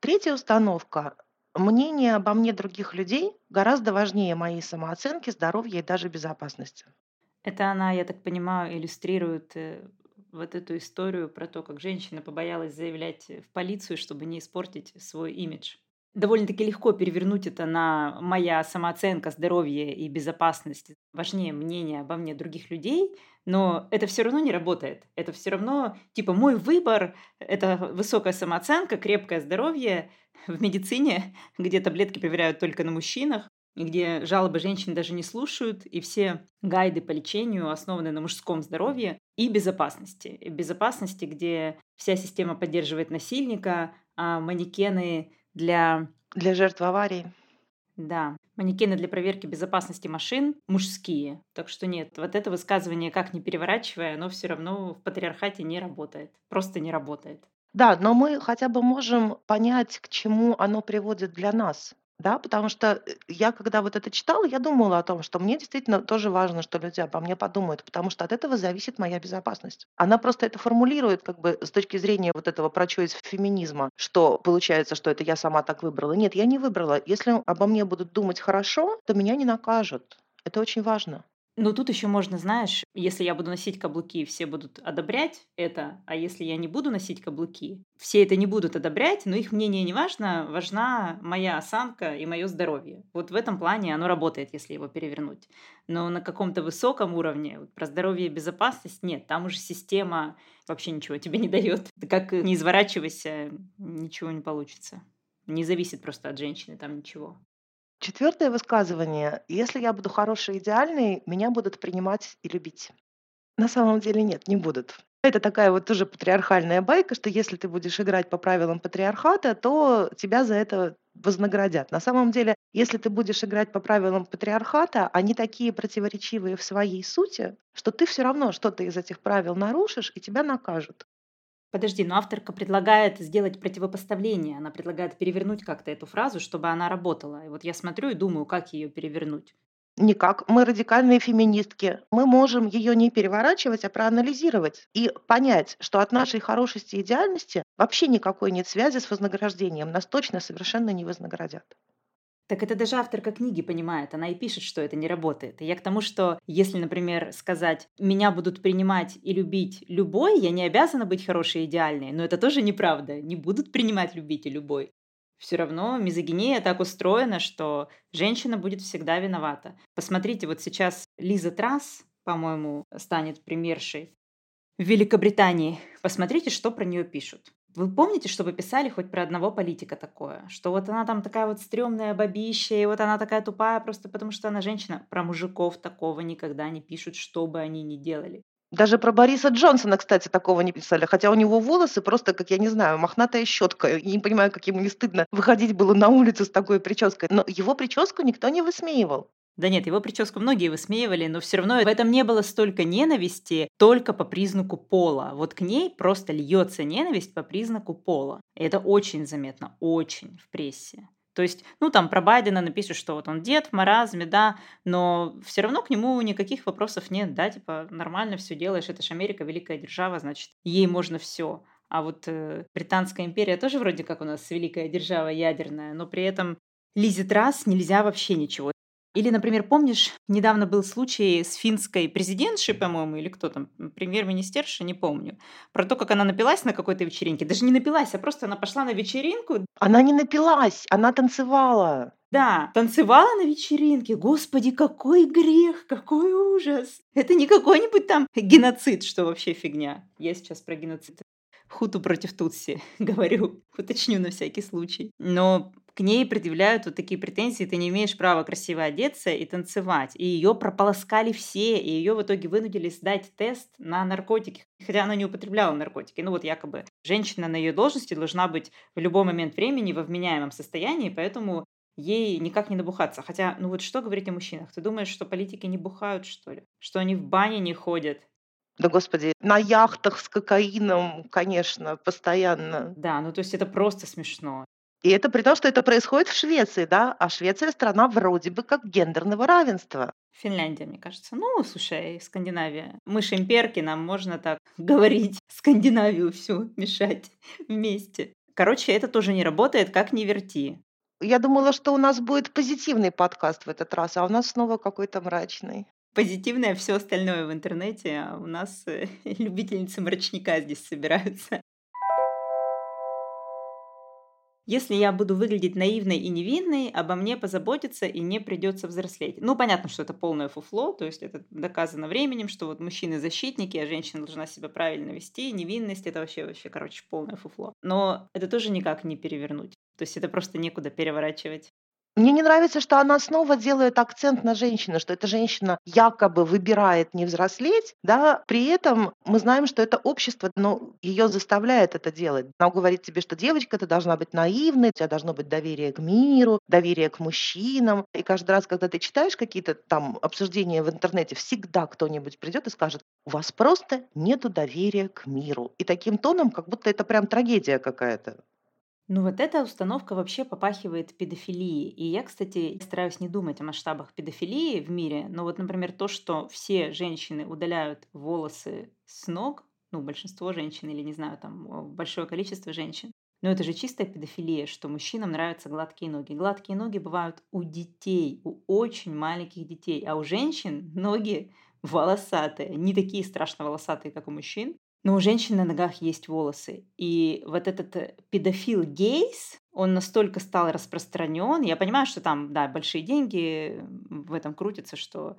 Третья установка. Мнение обо мне других людей гораздо важнее моей самооценки, здоровья и даже безопасности. Это она, я так понимаю, иллюстрирует э, вот эту историю про то, как женщина побоялась заявлять в полицию, чтобы не испортить свой имидж довольно-таки легко перевернуть это на моя самооценка, здоровье и безопасность. Важнее мнение обо мне других людей, но это все равно не работает. Это все равно, типа, мой выбор – это высокая самооценка, крепкое здоровье в медицине, где таблетки проверяют только на мужчинах, и где жалобы женщин даже не слушают, и все гайды по лечению основаны на мужском здоровье и безопасности. И безопасности, где вся система поддерживает насильника, а манекены для... Для жертв аварии. Да, манекены для проверки безопасности машин мужские. Так что нет, вот это высказывание, как не переворачивая, оно все равно в патриархате не работает. Просто не работает. Да, но мы хотя бы можем понять, к чему оно приводит для нас. Да, потому что э, я, когда вот это читала, я думала о том, что мне действительно тоже важно, что люди обо мне подумают, потому что от этого зависит моя безопасность. Она просто это формулирует как бы с точки зрения вот этого прочоис феминизма, что получается, что это я сама так выбрала. Нет, я не выбрала. Если обо мне будут думать хорошо, то меня не накажут. Это очень важно. Ну, тут еще можно, знаешь, если я буду носить каблуки, все будут одобрять это, а если я не буду носить каблуки, все это не будут одобрять, но их мнение не важно, важна моя осанка и мое здоровье. Вот в этом плане оно работает, если его перевернуть. Но на каком-то высоком уровне, вот про здоровье и безопасность, нет, там уже система вообще ничего тебе не дает. Как не изворачивайся, ничего не получится. Не зависит просто от женщины там ничего. Четвертое высказывание: "Если я буду хорошей идеальной, меня будут принимать и любить". На самом деле нет, не будут. Это такая вот тоже патриархальная байка, что если ты будешь играть по правилам патриархата, то тебя за это вознаградят. На самом деле, если ты будешь играть по правилам патриархата, они такие противоречивые в своей сути, что ты все равно что-то из этих правил нарушишь, и тебя накажут. Подожди, но авторка предлагает сделать противопоставление. Она предлагает перевернуть как-то эту фразу, чтобы она работала. И вот я смотрю и думаю, как ее перевернуть. Никак. Мы радикальные феминистки. Мы можем ее не переворачивать, а проанализировать и понять, что от нашей хорошести и идеальности вообще никакой нет связи с вознаграждением. Нас точно совершенно не вознаградят. Так это даже авторка книги понимает, она и пишет, что это не работает. И я к тому, что если, например, сказать «меня будут принимать и любить любой», я не обязана быть хорошей и идеальной, но это тоже неправда. Не будут принимать, любить и любой. Все равно мизогиния так устроена, что женщина будет всегда виновата. Посмотрите, вот сейчас Лиза Трасс, по-моему, станет премьершей в Великобритании. Посмотрите, что про нее пишут. Вы помните, что вы писали хоть про одного политика такое? Что вот она там такая вот стрёмная бабища, и вот она такая тупая просто потому, что она женщина. Про мужиков такого никогда не пишут, что бы они ни делали. Даже про Бориса Джонсона, кстати, такого не писали. Хотя у него волосы просто, как я не знаю, мохнатая щетка. Я не понимаю, как ему не стыдно выходить было на улицу с такой прической. Но его прическу никто не высмеивал. Да нет, его прическу многие высмеивали, но все равно в этом не было столько ненависти только по признаку пола. Вот к ней просто льется ненависть по признаку пола. И это очень заметно, очень в прессе. То есть, ну, там про Байдена напишут, что вот он дед в маразме, да, но все равно к нему никаких вопросов нет, да, типа, нормально все делаешь, это же Америка, великая держава, значит, ей можно все. А вот э, Британская империя тоже вроде как у нас великая держава ядерная, но при этом Лизе Трасс нельзя вообще ничего. Или, например, помнишь, недавно был случай с финской президентшей, по-моему, или кто там, премьер-министерша, не помню, про то, как она напилась на какой-то вечеринке. Даже не напилась, а просто она пошла на вечеринку. Она не напилась, она танцевала. Да, танцевала на вечеринке. Господи, какой грех, какой ужас. Это не какой-нибудь там геноцид, что вообще фигня. Я сейчас про геноцид. Хуту против Тутси, говорю, уточню на всякий случай. Но к ней предъявляют вот такие претензии, ты не имеешь права красиво одеться и танцевать. И ее прополоскали все, и ее в итоге вынудили сдать тест на наркотики, хотя она не употребляла наркотики. Ну вот якобы женщина на ее должности должна быть в любой момент времени во вменяемом состоянии, поэтому ей никак не набухаться. Хотя, ну вот что говорить о мужчинах? Ты думаешь, что политики не бухают, что ли? Что они в бане не ходят? Да господи, на яхтах с кокаином, конечно, постоянно. Да, ну то есть это просто смешно. И это при том, что это происходит в Швеции, да, а Швеция страна вроде бы как гендерного равенства. Финляндия, мне кажется. Ну, слушай, Скандинавия. Мы же имперки, нам можно так говорить. Скандинавию всю мешать вместе. Короче, это тоже не работает, как ни верти. Я думала, что у нас будет позитивный подкаст в этот раз, а у нас снова какой-то мрачный. Позитивное все остальное в интернете, а у нас э, любительницы мрачника здесь собираются. Если я буду выглядеть наивной и невинной, обо мне позаботиться и не придется взрослеть. Ну, понятно, что это полное фуфло, то есть это доказано временем, что вот мужчины защитники, а женщина должна себя правильно вести, невинность это вообще, вообще, короче, полное фуфло. Но это тоже никак не перевернуть. То есть это просто некуда переворачивать. Мне не нравится, что она снова делает акцент на женщину, что эта женщина якобы выбирает не взрослеть, да, при этом мы знаем, что это общество, ну, ее заставляет это делать. Она говорит тебе, что девочка, ты должна быть наивной, у тебя должно быть доверие к миру, доверие к мужчинам. И каждый раз, когда ты читаешь какие-то там обсуждения в интернете, всегда кто-нибудь придет и скажет, у вас просто нету доверия к миру. И таким тоном, как будто это прям трагедия какая-то. Ну вот эта установка вообще попахивает педофилией. И я, кстати, стараюсь не думать о масштабах педофилии в мире, но вот, например, то, что все женщины удаляют волосы с ног, ну, большинство женщин или, не знаю, там, большое количество женщин, но это же чистая педофилия, что мужчинам нравятся гладкие ноги. Гладкие ноги бывают у детей, у очень маленьких детей, а у женщин ноги волосатые, не такие страшно волосатые, как у мужчин, но у женщин на ногах есть волосы. И вот этот э, педофил гейс, он настолько стал распространен. Я понимаю, что там, да, большие деньги в этом крутятся, что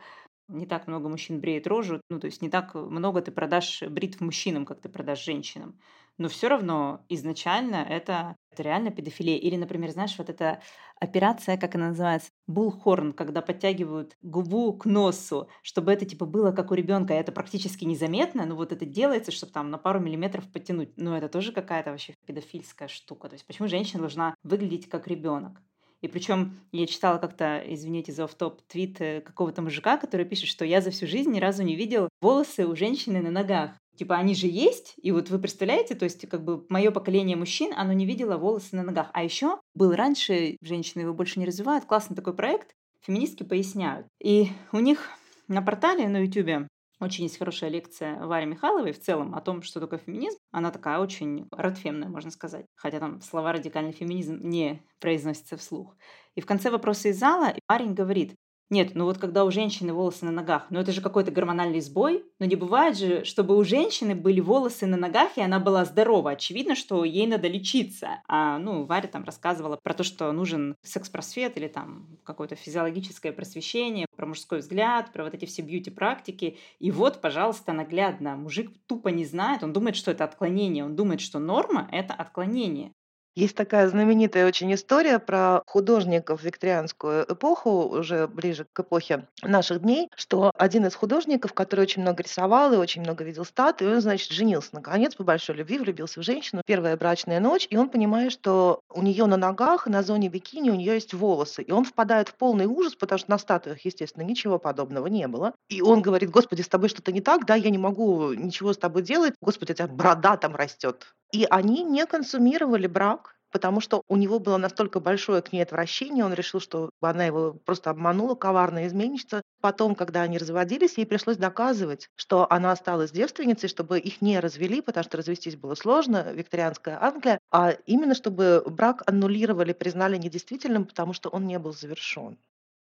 не так много мужчин бреет рожу, ну, то есть не так много ты продашь бритв мужчинам, как ты продашь женщинам но все равно изначально это, это реально педофилия. Или, например, знаешь, вот эта операция, как она называется, булхорн, когда подтягивают губу к носу, чтобы это типа было как у ребенка, это практически незаметно, но вот это делается, чтобы там на пару миллиметров подтянуть. Но это тоже какая-то вообще педофильская штука. То есть почему женщина должна выглядеть как ребенок? И причем я читала как-то, извините за оф-топ, твит э, какого-то мужика, который пишет, что я за всю жизнь ни разу не видел волосы у женщины на ногах. Типа они же есть, и вот вы представляете, то есть как бы мое поколение мужчин, оно не видело волосы на ногах. А еще был раньше, женщины его больше не развивают, классный такой проект, феминистки поясняют. И у них на портале на YouTube очень есть хорошая лекция Вари Михайловой в целом о том, что такое феминизм. Она такая очень радфемная, можно сказать. Хотя там слова «радикальный феминизм» не произносятся вслух. И в конце вопроса из зала парень говорит, нет, ну вот когда у женщины волосы на ногах, ну это же какой-то гормональный сбой. Но не бывает же, чтобы у женщины были волосы на ногах, и она была здорова. Очевидно, что ей надо лечиться. А, ну, Варя там рассказывала про то, что нужен секс-просвет или там какое-то физиологическое просвещение, про мужской взгляд, про вот эти все бьюти-практики. И вот, пожалуйста, наглядно. Мужик тупо не знает, он думает, что это отклонение, он думает, что норма — это отклонение. Есть такая знаменитая очень история про художников викторианскую эпоху, уже ближе к эпохе наших дней, что один из художников, который очень много рисовал и очень много видел статуи, он, значит, женился наконец по большой любви, влюбился в женщину. Первая брачная ночь, и он понимает, что у нее на ногах, на зоне бикини у нее есть волосы. И он впадает в полный ужас, потому что на статуях, естественно, ничего подобного не было. И он говорит, господи, с тобой что-то не так, да, я не могу ничего с тобой делать, господи, у тебя борода там растет. И они не консумировали брак, потому что у него было настолько большое к ней отвращение, он решил, что она его просто обманула, коварная изменщица. Потом, когда они разводились, ей пришлось доказывать, что она осталась девственницей, чтобы их не развели, потому что развестись было сложно, викторианская Англия, а именно чтобы брак аннулировали, признали недействительным, потому что он не был завершен.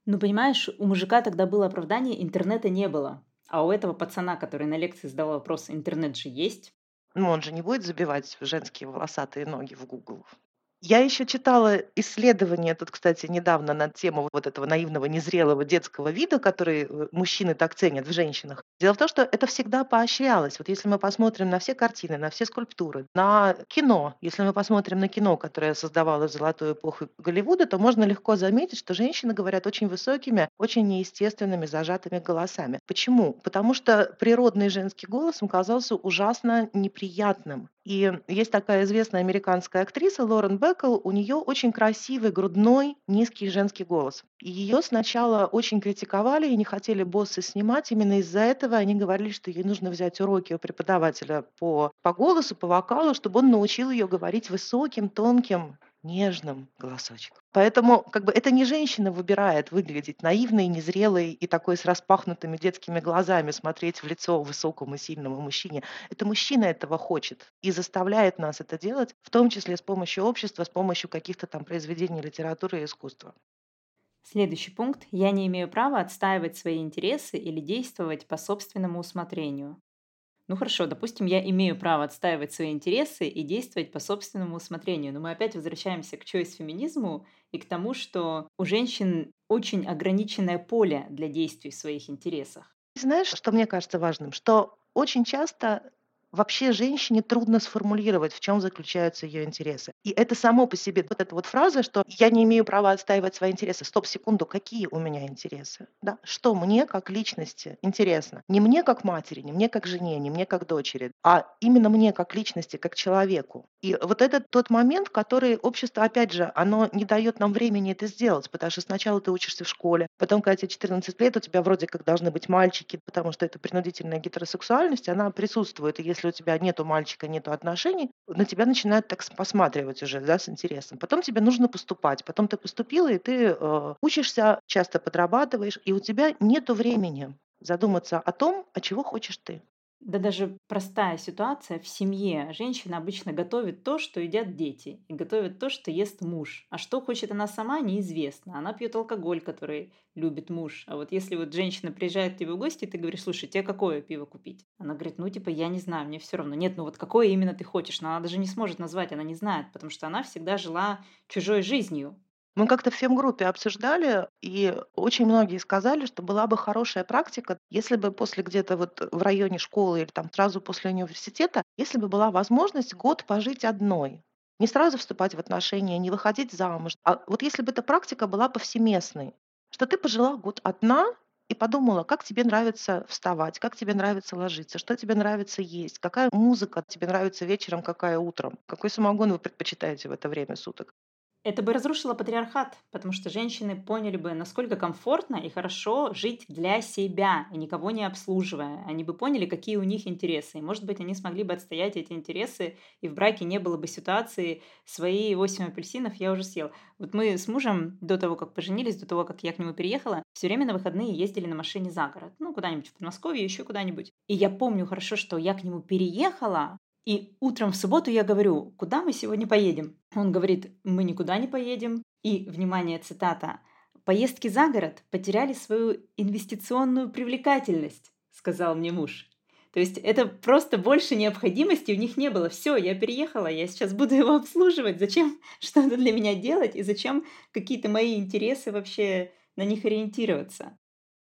Ну, понимаешь, у мужика тогда было оправдание, интернета не было. А у этого пацана, который на лекции задавал вопрос, интернет же есть. Ну, он же не будет забивать женские волосатые ноги в Google. Я еще читала исследование тут, кстати, недавно на тему вот этого наивного, незрелого детского вида, который э, мужчины так ценят в женщинах. Дело в том, что это всегда поощрялось. Вот если мы посмотрим на все картины, на все скульптуры, на кино, если мы посмотрим на кино, которое создавалось в золотую эпоху Голливуда, то можно легко заметить, что женщины говорят очень высокими, очень неестественными, зажатыми голосами. Почему? Потому что природный женский голос им казался ужасно неприятным. И есть такая известная американская актриса Лорен Беккел, у нее очень красивый, грудной, низкий женский голос. Ее сначала очень критиковали и не хотели боссы снимать. Именно из-за этого они говорили, что ей нужно взять уроки у преподавателя по, по голосу, по вокалу, чтобы он научил ее говорить высоким, тонким, нежным голосочком. Поэтому как бы это не женщина выбирает выглядеть наивной, незрелой и такой с распахнутыми детскими глазами смотреть в лицо высокому сильному мужчине. Это мужчина этого хочет и заставляет нас это делать, в том числе с помощью общества, с помощью каких-то там произведений литературы и искусства. Следующий пункт. Я не имею права отстаивать свои интересы или действовать по собственному усмотрению. Ну хорошо, допустим, я имею право отстаивать свои интересы и действовать по собственному усмотрению, но мы опять возвращаемся к чойс-феминизму и к тому, что у женщин очень ограниченное поле для действий в своих интересах. Знаешь, что мне кажется важным? Что очень часто вообще женщине трудно сформулировать, в чем заключаются ее интересы. И это само по себе, вот эта вот фраза, что я не имею права отстаивать свои интересы. Стоп, секунду, какие у меня интересы? Да? Что мне как личности интересно? Не мне как матери, не мне как жене, не мне как дочери, а именно мне как личности, как человеку. И вот это тот момент, который общество, опять же, оно не дает нам времени это сделать, потому что сначала ты учишься в школе, потом, когда тебе 14 лет, у тебя вроде как должны быть мальчики, потому что это принудительная гетеросексуальность, она присутствует. И если у тебя нету мальчика, нету отношений, на тебя начинают так посматривать уже, да, с интересом. Потом тебе нужно поступать. Потом ты поступила, и ты э, учишься, часто подрабатываешь, и у тебя нету времени задуматься о том, а чего хочешь ты. Да даже простая ситуация в семье. Женщина обычно готовит то, что едят дети, и готовит то, что ест муж. А что хочет она сама, неизвестно. Она пьет алкоголь, который любит муж. А вот если вот женщина приезжает к тебе в гости, ты говоришь, слушай, тебе какое пиво купить? Она говорит, ну типа я не знаю, мне все равно. Нет, ну вот какое именно ты хочешь? Но она даже не сможет назвать, она не знает, потому что она всегда жила чужой жизнью. Мы как-то в фем-группе обсуждали, и очень многие сказали, что была бы хорошая практика, если бы после где-то вот в районе школы или там сразу после университета, если бы была возможность год пожить одной. Не сразу вступать в отношения, не выходить замуж. А вот если бы эта практика была повсеместной, что ты пожила год одна и подумала, как тебе нравится вставать, как тебе нравится ложиться, что тебе нравится есть, какая музыка тебе нравится вечером, какая утром, какой самогон вы предпочитаете в это время суток. Это бы разрушило патриархат, потому что женщины поняли бы, насколько комфортно и хорошо жить для себя, и никого не обслуживая. Они бы поняли, какие у них интересы. И, может быть, они смогли бы отстоять эти интересы, и в браке не было бы ситуации «свои 8 апельсинов я уже съел». Вот мы с мужем до того, как поженились, до того, как я к нему переехала, все время на выходные ездили на машине за город. Ну, куда-нибудь в Подмосковье, еще куда-нибудь. И я помню хорошо, что я к нему переехала, и утром в субботу я говорю, куда мы сегодня поедем? Он говорит, мы никуда не поедем. И, внимание, цитата, поездки за город потеряли свою инвестиционную привлекательность, сказал мне муж. То есть это просто больше необходимости у них не было. Все, я переехала, я сейчас буду его обслуживать. Зачем что-то для меня делать и зачем какие-то мои интересы вообще на них ориентироваться?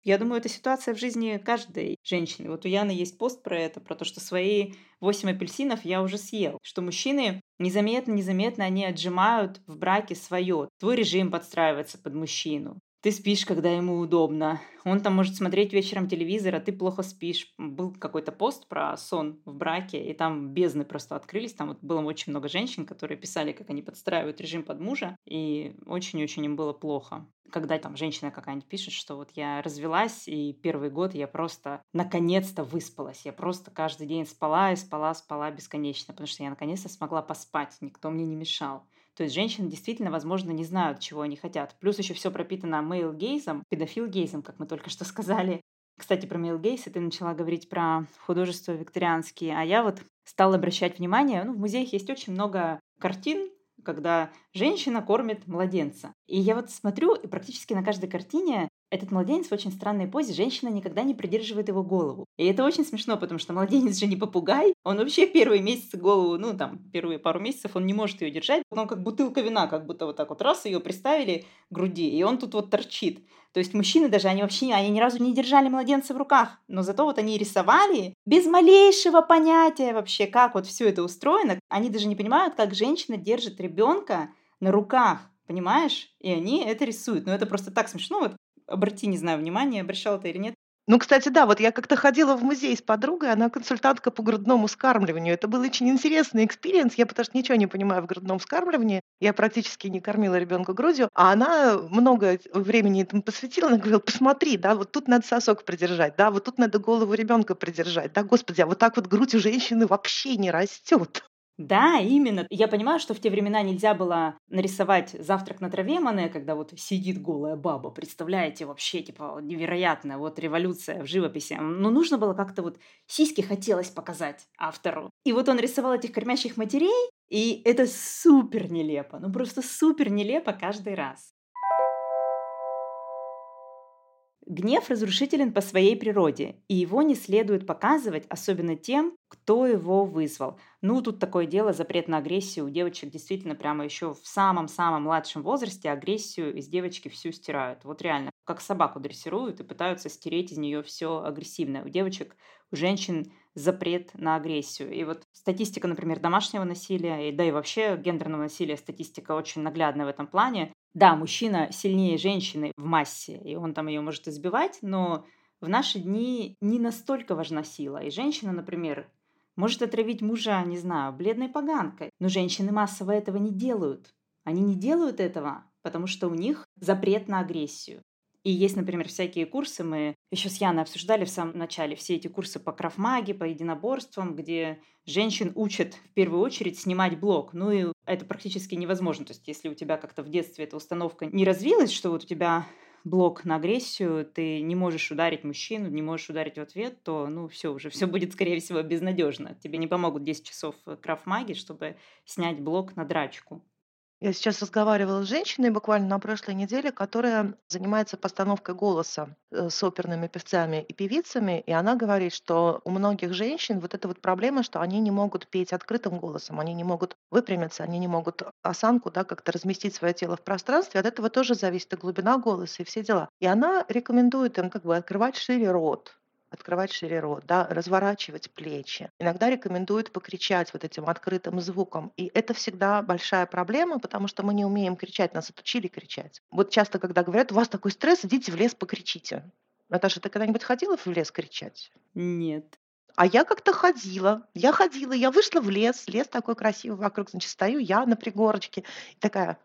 Я думаю, это ситуация в жизни каждой женщины. Вот у Яны есть пост про это, про то, что свои 8 апельсинов я уже съел. Что мужчины незаметно-незаметно они отжимают в браке свое. Твой режим подстраивается под мужчину. Ты спишь, когда ему удобно. Он там может смотреть вечером телевизор, а ты плохо спишь. Был какой-то пост про сон в браке, и там бездны просто открылись. Там вот было очень много женщин, которые писали, как они подстраивают режим под мужа, и очень-очень им было плохо. Когда там женщина какая-нибудь пишет, что вот я развелась, и первый год я просто наконец-то выспалась. Я просто каждый день спала и спала, спала бесконечно, потому что я наконец-то смогла поспать, никто мне не мешал. То есть женщины действительно, возможно, не знают, чего они хотят. Плюс еще все пропитано мейл-гейзом, педофил-гейзом, как мы только что сказали. Кстати, про male gaze ты начала говорить про художество викторианские, а я вот стала обращать внимание, ну, в музеях есть очень много картин, когда женщина кормит младенца. И я вот смотрю, и практически на каждой картине этот младенец в очень странной позе, женщина никогда не придерживает его голову. И это очень смешно, потому что младенец же не попугай, он вообще первые месяцы голову, ну там, первые пару месяцев он не может ее держать, он как бутылка вина, как будто вот так вот раз ее приставили к груди, и он тут вот торчит. То есть мужчины даже, они вообще, они ни разу не держали младенца в руках, но зато вот они рисовали без малейшего понятия вообще, как вот все это устроено. Они даже не понимают, как женщина держит ребенка на руках, понимаешь? И они это рисуют. Но это просто так смешно. Вот обрати, не знаю, внимание, обращал ты или нет. Ну, кстати, да, вот я как-то ходила в музей с подругой, она консультантка по грудному скармливанию. Это был очень интересный experience, я потому что ничего не понимаю в грудном скармливании, я практически не кормила ребенка грудью, а она много времени этому посвятила, она говорила, посмотри, да, вот тут надо сосок придержать, да, вот тут надо голову ребенка придержать, да, господи, а вот так вот грудь у женщины вообще не растет. Да, именно. Я понимаю, что в те времена нельзя было нарисовать завтрак на траве Мане, когда вот сидит голая баба. Представляете, вообще, типа, невероятная вот революция в живописи. Но нужно было как-то вот сиськи хотелось показать автору. И вот он рисовал этих кормящих матерей, и это супер нелепо. Ну, просто супер нелепо каждый раз. Гнев разрушителен по своей природе, и его не следует показывать, особенно тем, кто его вызвал. Ну, тут такое дело, запрет на агрессию. У девочек действительно прямо еще в самом-самом младшем возрасте агрессию из девочки всю стирают. Вот реально, как собаку дрессируют и пытаются стереть из нее все агрессивное. У девочек, у женщин запрет на агрессию. И вот статистика, например, домашнего насилия, и да и вообще гендерного насилия, статистика очень наглядная в этом плане. Да, мужчина сильнее женщины в массе, и он там ее может избивать, но в наши дни не настолько важна сила. И женщина, например, может отравить мужа, не знаю, бледной поганкой. Но женщины массово этого не делают. Они не делают этого, потому что у них запрет на агрессию. И есть, например, всякие курсы, мы еще с Яной обсуждали в самом начале, все эти курсы по крафмаге, по единоборствам, где женщин учат в первую очередь снимать блок. Ну и это практически невозможно. То есть если у тебя как-то в детстве эта установка не развилась, что вот у тебя блок на агрессию, ты не можешь ударить мужчину, не можешь ударить в ответ, то, ну, все уже, все будет, скорее всего, безнадежно. Тебе не помогут 10 часов крафмаги, чтобы снять блок на драчку. Я сейчас разговаривала с женщиной буквально на прошлой неделе, которая занимается постановкой голоса э, с оперными певцами и певицами, и она говорит, что у многих женщин вот эта вот проблема, что они не могут петь открытым голосом, они не могут выпрямиться, они не могут осанку, да, как-то разместить свое тело в пространстве. От этого тоже зависит и глубина голоса, и все дела. И она рекомендует им как бы открывать шире рот, открывать шире рот, да, разворачивать плечи. Иногда рекомендуют покричать вот этим открытым звуком. И это всегда большая проблема, потому что мы не умеем кричать, нас отучили кричать. Вот часто, когда говорят, у вас такой стресс, идите в лес, покричите. Наташа, ты когда-нибудь ходила в лес кричать? Нет. А я как-то ходила. Я ходила, я вышла в лес, лес такой красивый вокруг, значит, стою я на пригорочке, и такая,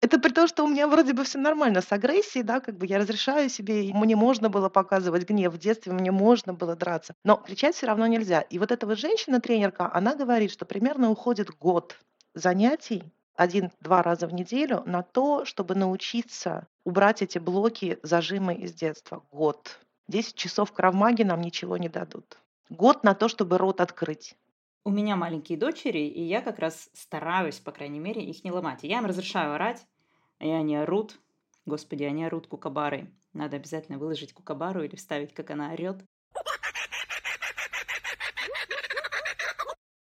это при том, что у меня вроде бы все нормально с агрессией, да, как бы я разрешаю себе, и мне можно было показывать гнев в детстве, мне можно было драться, но кричать все равно нельзя. И вот эта вот женщина-тренерка, она говорит, что примерно уходит год занятий один-два раза в неделю на то, чтобы научиться убрать эти блоки, зажимы из детства. Год. Десять часов кравмаги нам ничего не дадут. Год на то, чтобы рот открыть. У меня маленькие дочери, и я как раз стараюсь, по крайней мере, их не ломать. я им разрешаю орать, и они орут. Господи, они орут кукабарой. Надо обязательно выложить кукабару или вставить, как она орет.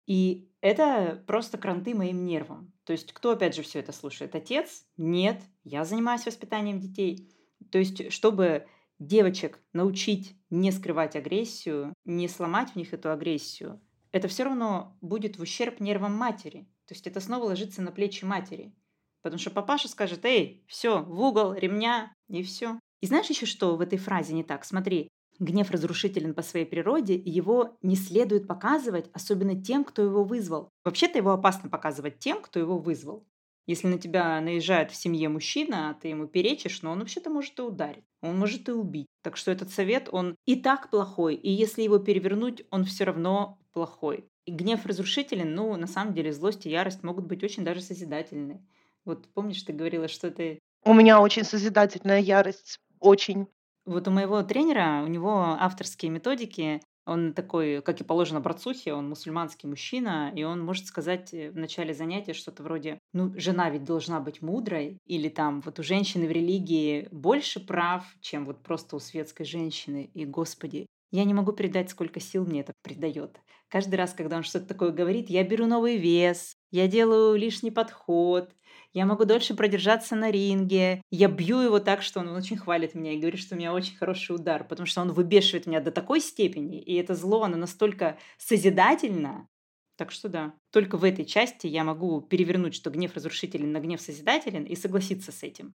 И это просто кранты моим нервам. То есть кто, опять же, все это слушает? Отец? Нет, я занимаюсь воспитанием детей. То есть, чтобы девочек научить не скрывать агрессию, не сломать в них эту агрессию, это все равно будет в ущерб нервам матери. То есть это снова ложится на плечи матери. Потому что папаша скажет, эй, все, в угол, ремня, и все. И знаешь еще что в этой фразе не так? Смотри, гнев разрушителен по своей природе, и его не следует показывать, особенно тем, кто его вызвал. Вообще-то его опасно показывать тем, кто его вызвал. Если на тебя наезжает в семье мужчина, а ты ему перечишь, но он вообще-то может и ударить. Он может и убить. Так что этот совет, он и так плохой, и если его перевернуть, он все равно плохой. И гнев разрушителен, ну, на самом деле, злость и ярость могут быть очень даже созидательны. Вот помнишь, ты говорила, что ты... У меня очень созидательная ярость, очень. Вот у моего тренера, у него авторские методики, он такой, как и положено Брацухе, он мусульманский мужчина, и он может сказать в начале занятия что-то вроде, ну, жена ведь должна быть мудрой, или там вот у женщины в религии больше прав, чем вот просто у светской женщины, и, господи, я не могу передать, сколько сил мне это придает. Каждый раз, когда он что-то такое говорит, я беру новый вес, я делаю лишний подход, я могу дольше продержаться на ринге. Я бью его так, что он очень хвалит меня и говорит, что у меня очень хороший удар, потому что он выбешивает меня до такой степени, и это зло, оно настолько созидательно. Так что да, только в этой части я могу перевернуть, что гнев разрушителен на гнев созидателен, и согласиться с этим.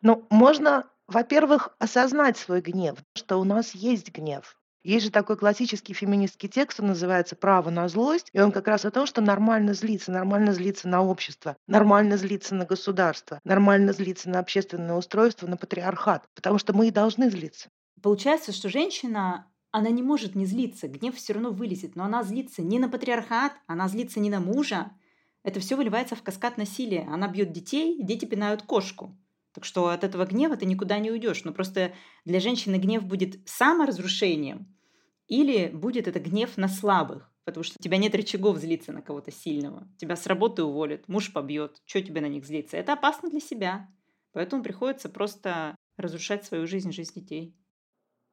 Ну, можно, во-первых, осознать свой гнев, что у нас есть гнев. Есть же такой классический феминистский текст, он называется «Право на злость», и он как раз о том, что нормально злиться, нормально злиться на общество, нормально злиться на государство, нормально злиться на общественное устройство, на патриархат, потому что мы и должны злиться. Получается, что женщина она не может не злиться, гнев все равно вылезет, но она злится не на патриархат, она злится не на мужа. Это все выливается в каскад насилия. Она бьет детей, дети пинают кошку. Так что от этого гнева ты никуда не уйдешь. Но просто для женщины гнев будет саморазрушением или будет это гнев на слабых. Потому что у тебя нет рычагов злиться на кого-то сильного. Тебя с работы уволят, муж побьет. Что тебе на них злиться? Это опасно для себя. Поэтому приходится просто разрушать свою жизнь, жизнь детей.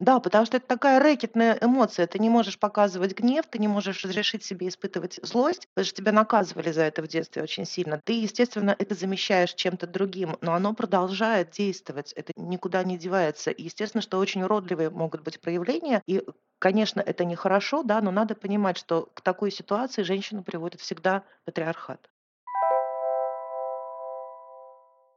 Да, потому что это такая рэкетная эмоция. Ты не можешь показывать гнев, ты не можешь разрешить себе испытывать злость, потому что тебя наказывали за это в детстве очень сильно. Ты, естественно, это замещаешь чем-то другим, но оно продолжает действовать, это никуда не девается. И, естественно, что очень уродливые могут быть проявления, и Конечно, это нехорошо, да, но надо понимать, что к такой ситуации женщину приводит всегда патриархат.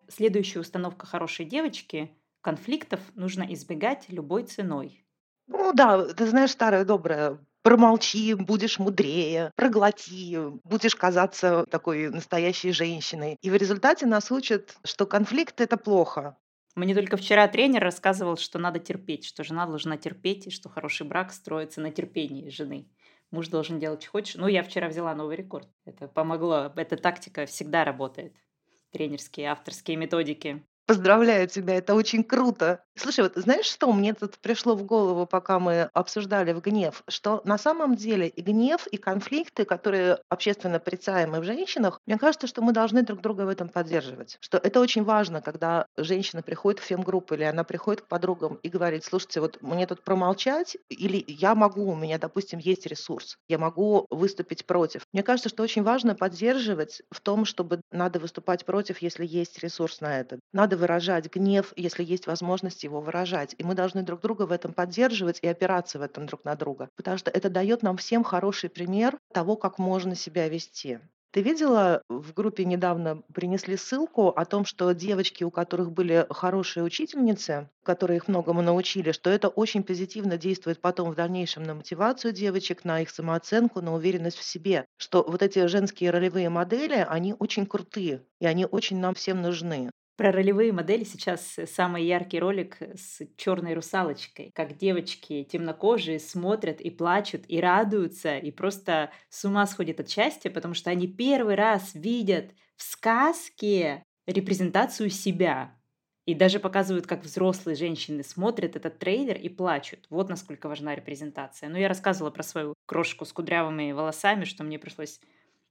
Следующая установка хорошей девочки Конфликтов нужно избегать любой ценой. Ну да, ты знаешь, старая добрая, промолчи, будешь мудрее, проглоти, будешь казаться такой настоящей женщиной. И в результате нас учат, что конфликт — это плохо. Мне только вчера тренер рассказывал, что надо терпеть, что жена должна терпеть, и что хороший брак строится на терпении жены. Муж должен делать, что хочешь. Ну, я вчера взяла новый рекорд. Это помогло. Эта тактика всегда работает. Тренерские, авторские методики. Поздравляю тебя, это очень круто. Слушай, вот знаешь, что мне тут пришло в голову, пока мы обсуждали в гнев? Что на самом деле и гнев, и конфликты, которые общественно порицаемы в женщинах, мне кажется, что мы должны друг друга в этом поддерживать. Что это очень важно, когда женщина приходит в фем-группу или она приходит к подругам и говорит, слушайте, вот мне тут промолчать, или я могу, у меня, допустим, есть ресурс, я могу выступить против. Мне кажется, что очень важно поддерживать в том, чтобы надо выступать против, если есть ресурс на это. Надо выражать гнев, если есть возможность его выражать. И мы должны друг друга в этом поддерживать и опираться в этом друг на друга. Потому что это дает нам всем хороший пример того, как можно себя вести. Ты видела, в группе недавно принесли ссылку о том, что девочки, у которых были хорошие учительницы, которые их многому научили, что это очень позитивно действует потом в дальнейшем на мотивацию девочек, на их самооценку, на уверенность в себе. Что вот эти женские ролевые модели, они очень крутые, и они очень нам всем нужны. Про ролевые модели сейчас э, самый яркий ролик с черной русалочкой, как девочки темнокожие смотрят и плачут, и радуются, и просто с ума сходят от счастья, потому что они первый раз видят в сказке репрезентацию себя. И даже показывают, как взрослые женщины смотрят этот трейлер и плачут. Вот насколько важна репрезентация. Ну, я рассказывала про свою крошку с кудрявыми волосами, что мне пришлось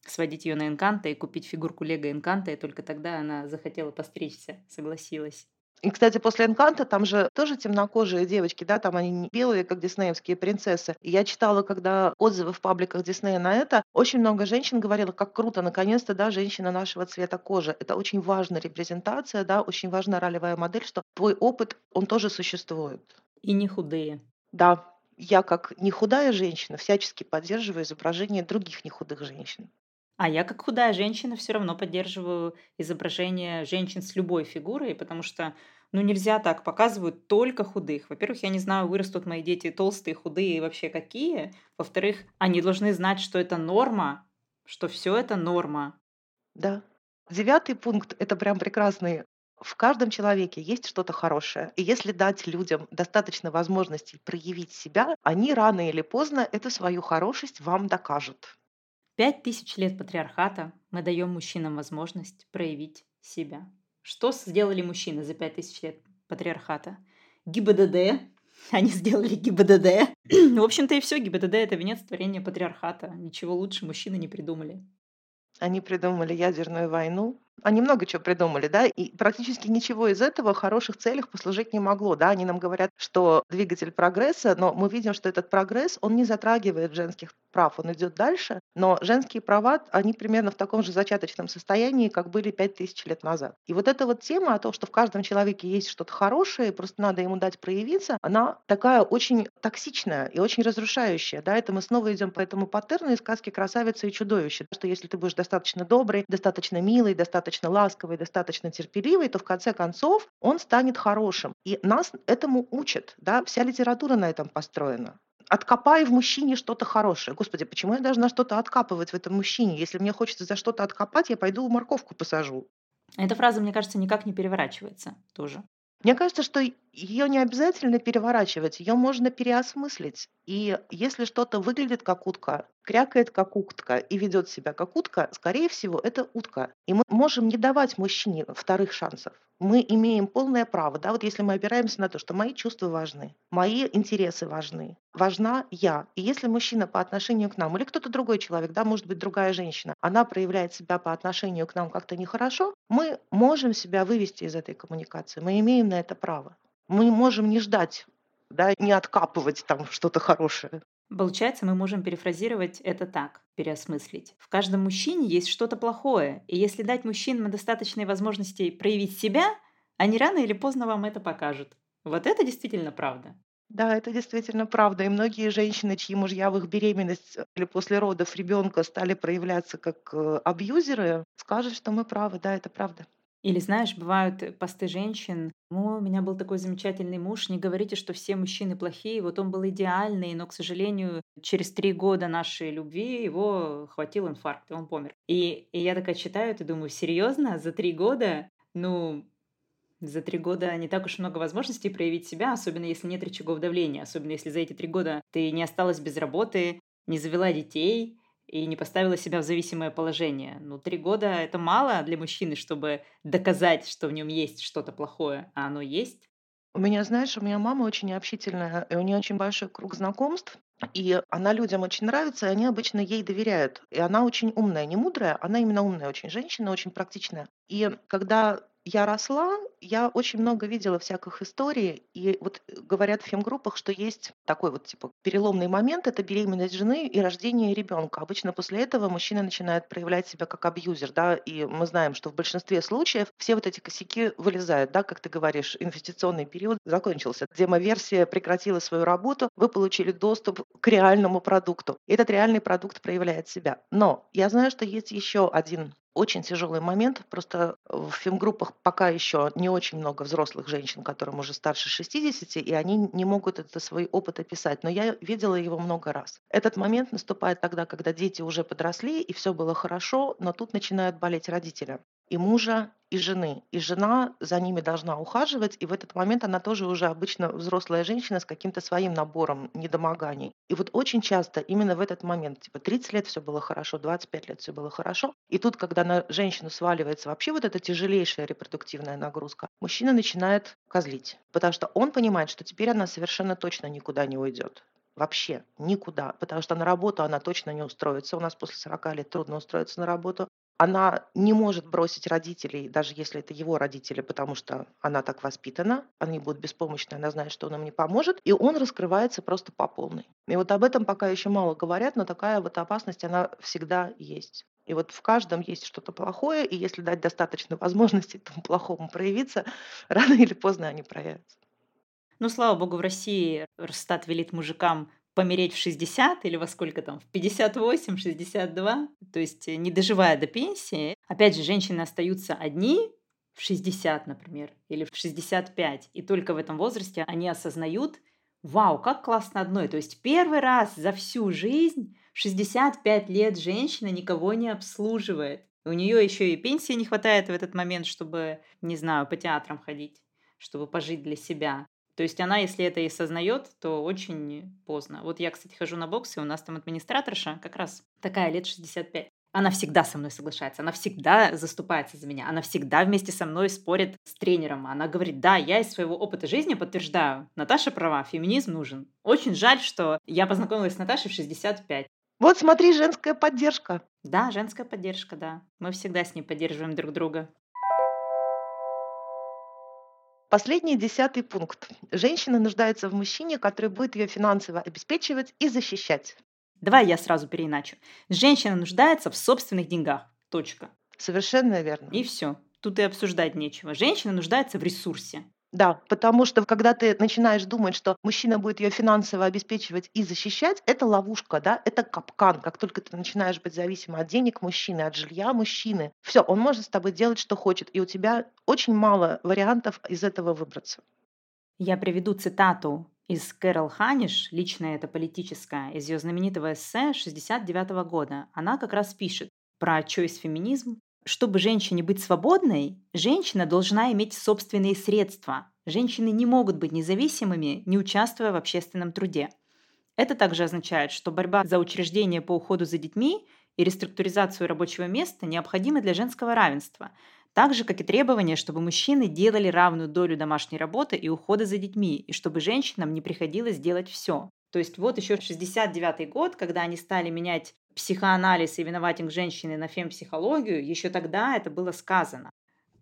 сводить ее на Энканто и купить фигурку Лего Энканто, и только тогда она захотела постричься, согласилась. И, кстати, после «Энканта» там же тоже темнокожие девочки, да, там они не белые, как диснеевские принцессы. И я читала, когда отзывы в пабликах Диснея на это, очень много женщин говорило, как круто, наконец-то, да, женщина нашего цвета кожи. Это очень важная репрезентация, да, очень важная ролевая модель, что твой опыт, он тоже существует. И не худые. Да, я как не худая женщина всячески поддерживаю изображение других нехудых женщин. А я как худая женщина все равно поддерживаю изображение женщин с любой фигурой, потому что ну нельзя так, показывают только худых. Во-первых, я не знаю, вырастут мои дети толстые, худые и вообще какие. Во-вторых, они должны знать, что это норма, что все это норма. Да. Девятый пункт – это прям прекрасный. В каждом человеке есть что-то хорошее. И если дать людям достаточно возможностей проявить себя, они рано или поздно эту свою хорошесть вам докажут. Пять тысяч лет патриархата мы даем мужчинам возможность проявить себя. Что сделали мужчины за пять тысяч лет патриархата? ГИБДД. Они сделали ГИБДД. В общем-то и все. ГИБДД – это венец творения патриархата. Ничего лучше мужчины не придумали. Они придумали ядерную войну, они много чего придумали, да, и практически ничего из этого в хороших целях послужить не могло, да. Они нам говорят, что двигатель прогресса, но мы видим, что этот прогресс, он не затрагивает женских прав, он идет дальше, но женские права, они примерно в таком же зачаточном состоянии, как были пять тысяч лет назад. И вот эта вот тема о том, что в каждом человеке есть что-то хорошее, просто надо ему дать проявиться, она такая очень токсичная и очень разрушающая, да, это мы снова идем по этому паттерну из сказки «Красавица и чудовище», что если ты будешь достаточно добрый, достаточно милый, достаточно ласковый, достаточно терпеливый, то в конце концов он станет хорошим. И нас этому учат. Да? Вся литература на этом построена. Откопай в мужчине что-то хорошее. Господи, почему я должна что-то откапывать в этом мужчине? Если мне хочется за что-то откопать, я пойду морковку посажу. Эта фраза, мне кажется, никак не переворачивается тоже. Мне кажется, что ее не обязательно переворачивать, ее можно переосмыслить. И если что-то выглядит как утка, крякает как утка и ведет себя как утка, скорее всего, это утка. И мы можем не давать мужчине вторых шансов. Мы имеем полное право, да, вот если мы опираемся на то, что мои чувства важны, мои интересы важны, важна я. И если мужчина по отношению к нам или кто-то другой человек, да, может быть другая женщина, она проявляет себя по отношению к нам как-то нехорошо, мы можем себя вывести из этой коммуникации, мы имеем на это право. Мы можем не ждать, да, не откапывать там что-то хорошее. Получается, мы можем перефразировать это так, переосмыслить. В каждом мужчине есть что-то плохое, и если дать мужчинам достаточные возможности проявить себя, они рано или поздно вам это покажут. Вот это действительно правда. Да, это действительно правда. И многие женщины, чьи мужья в их беременность или после родов ребенка стали проявляться как э, абьюзеры, скажут, что мы правы. Да, это правда. Или знаешь, бывают посты женщин: "О, у меня был такой замечательный муж, не говорите, что все мужчины плохие, вот он был идеальный, но, к сожалению, через три года нашей любви его хватил инфаркт, и он помер". И и я такая читаю это, думаю: серьезно, За три года? Ну, за три года не так уж много возможностей проявить себя, особенно если нет рычагов давления, особенно если за эти три года ты не осталась без работы, не завела детей, и не поставила себя в зависимое положение. Ну, три года — это мало для мужчины, чтобы доказать, что в нем есть что-то плохое, а оно есть. У меня, знаешь, у меня мама очень общительная, и у нее очень большой круг знакомств, и она людям очень нравится, и они обычно ей доверяют. И она очень умная, не мудрая, она именно умная очень женщина, очень практичная. И когда я росла, я очень много видела всяких историй, и вот э, говорят в фемгруппах, что есть такой вот типа переломный момент, это беременность жены и рождение ребенка. Обычно после этого мужчина начинает проявлять себя как абьюзер, да, и мы знаем, что в большинстве случаев все вот эти косяки вылезают, да, как ты говоришь, инвестиционный период закончился, демоверсия прекратила свою работу, вы получили доступ к реальному продукту. И этот реальный продукт проявляет себя. Но я знаю, что есть еще один очень тяжелый момент. Просто в фемгруппах пока еще не очень много взрослых женщин, которым уже старше 60, и они не могут это свой опыт описать. Но я видела его много раз. Этот момент наступает тогда, когда дети уже подросли, и все было хорошо, но тут начинают болеть родители и мужа, и жены. И жена за ними должна ухаживать, и в этот момент она тоже уже обычно взрослая женщина с каким-то своим набором недомоганий. И вот очень часто именно в этот момент, типа 30 лет все было хорошо, 25 лет все было хорошо, и тут, когда на женщину сваливается вообще вот эта тяжелейшая репродуктивная нагрузка, мужчина начинает козлить, потому что он понимает, что теперь она совершенно точно никуда не уйдет. Вообще никуда, потому что на работу она точно не устроится. У нас после 40 лет трудно устроиться на работу она не может бросить родителей, даже если это его родители, потому что она так воспитана, они будут беспомощны, она знает, что он им не поможет, и он раскрывается просто по полной. И вот об этом пока еще мало говорят, но такая вот опасность, она всегда есть. И вот в каждом есть что-то плохое, и если дать достаточно возможностей этому плохому проявиться, рано или поздно они проявятся. Ну, слава богу, в России Росстат велит мужикам помереть в 60 или во сколько там, в 58, 62, то есть э, не доживая до пенсии. Опять же, женщины остаются одни в 60, например, или в 65, и только в этом возрасте они осознают, вау, как классно одной. То есть первый раз за всю жизнь 65 лет женщина никого не обслуживает. У нее еще и пенсии не хватает в этот момент, чтобы, не знаю, по театрам ходить, чтобы пожить для себя. То есть она, если это и сознает, то очень поздно. Вот я, кстати, хожу на бокс, и у нас там администраторша как раз такая лет 65. Она всегда со мной соглашается, она всегда заступается за меня, она всегда вместе со мной спорит с тренером. Она говорит, да, я из своего опыта жизни подтверждаю, Наташа права, феминизм нужен. Очень жаль, что я познакомилась с Наташей в 65. Вот смотри, женская поддержка. Да, женская поддержка, да. Мы всегда с ней поддерживаем друг друга. Последний десятый пункт. Женщина нуждается в мужчине, который будет ее финансово обеспечивать и защищать. Давай я сразу переиначу. Женщина нуждается в собственных деньгах. Точка. Совершенно верно. И все. Тут и обсуждать нечего. Женщина нуждается в ресурсе. Да, потому что когда ты начинаешь думать, что мужчина будет ее финансово обеспечивать и защищать, это ловушка, да, это капкан. Как только ты начинаешь быть зависим от денег мужчины, от жилья мужчины, все, он может с тобой делать, что хочет, и у тебя очень мало вариантов из этого выбраться. Я приведу цитату из Кэрол Ханиш, личная это политическая, из ее знаменитого эссе 69 года. Она как раз пишет про choice феминизм чтобы женщине быть свободной, женщина должна иметь собственные средства. Женщины не могут быть независимыми, не участвуя в общественном труде. Это также означает, что борьба за учреждение по уходу за детьми и реструктуризацию рабочего места необходимы для женского равенства, так же, как и требование, чтобы мужчины делали равную долю домашней работы и ухода за детьми, и чтобы женщинам не приходилось делать все. То есть вот еще 69 год, когда они стали менять психоанализ и виноватинг женщины на фемпсихологию, еще тогда это было сказано.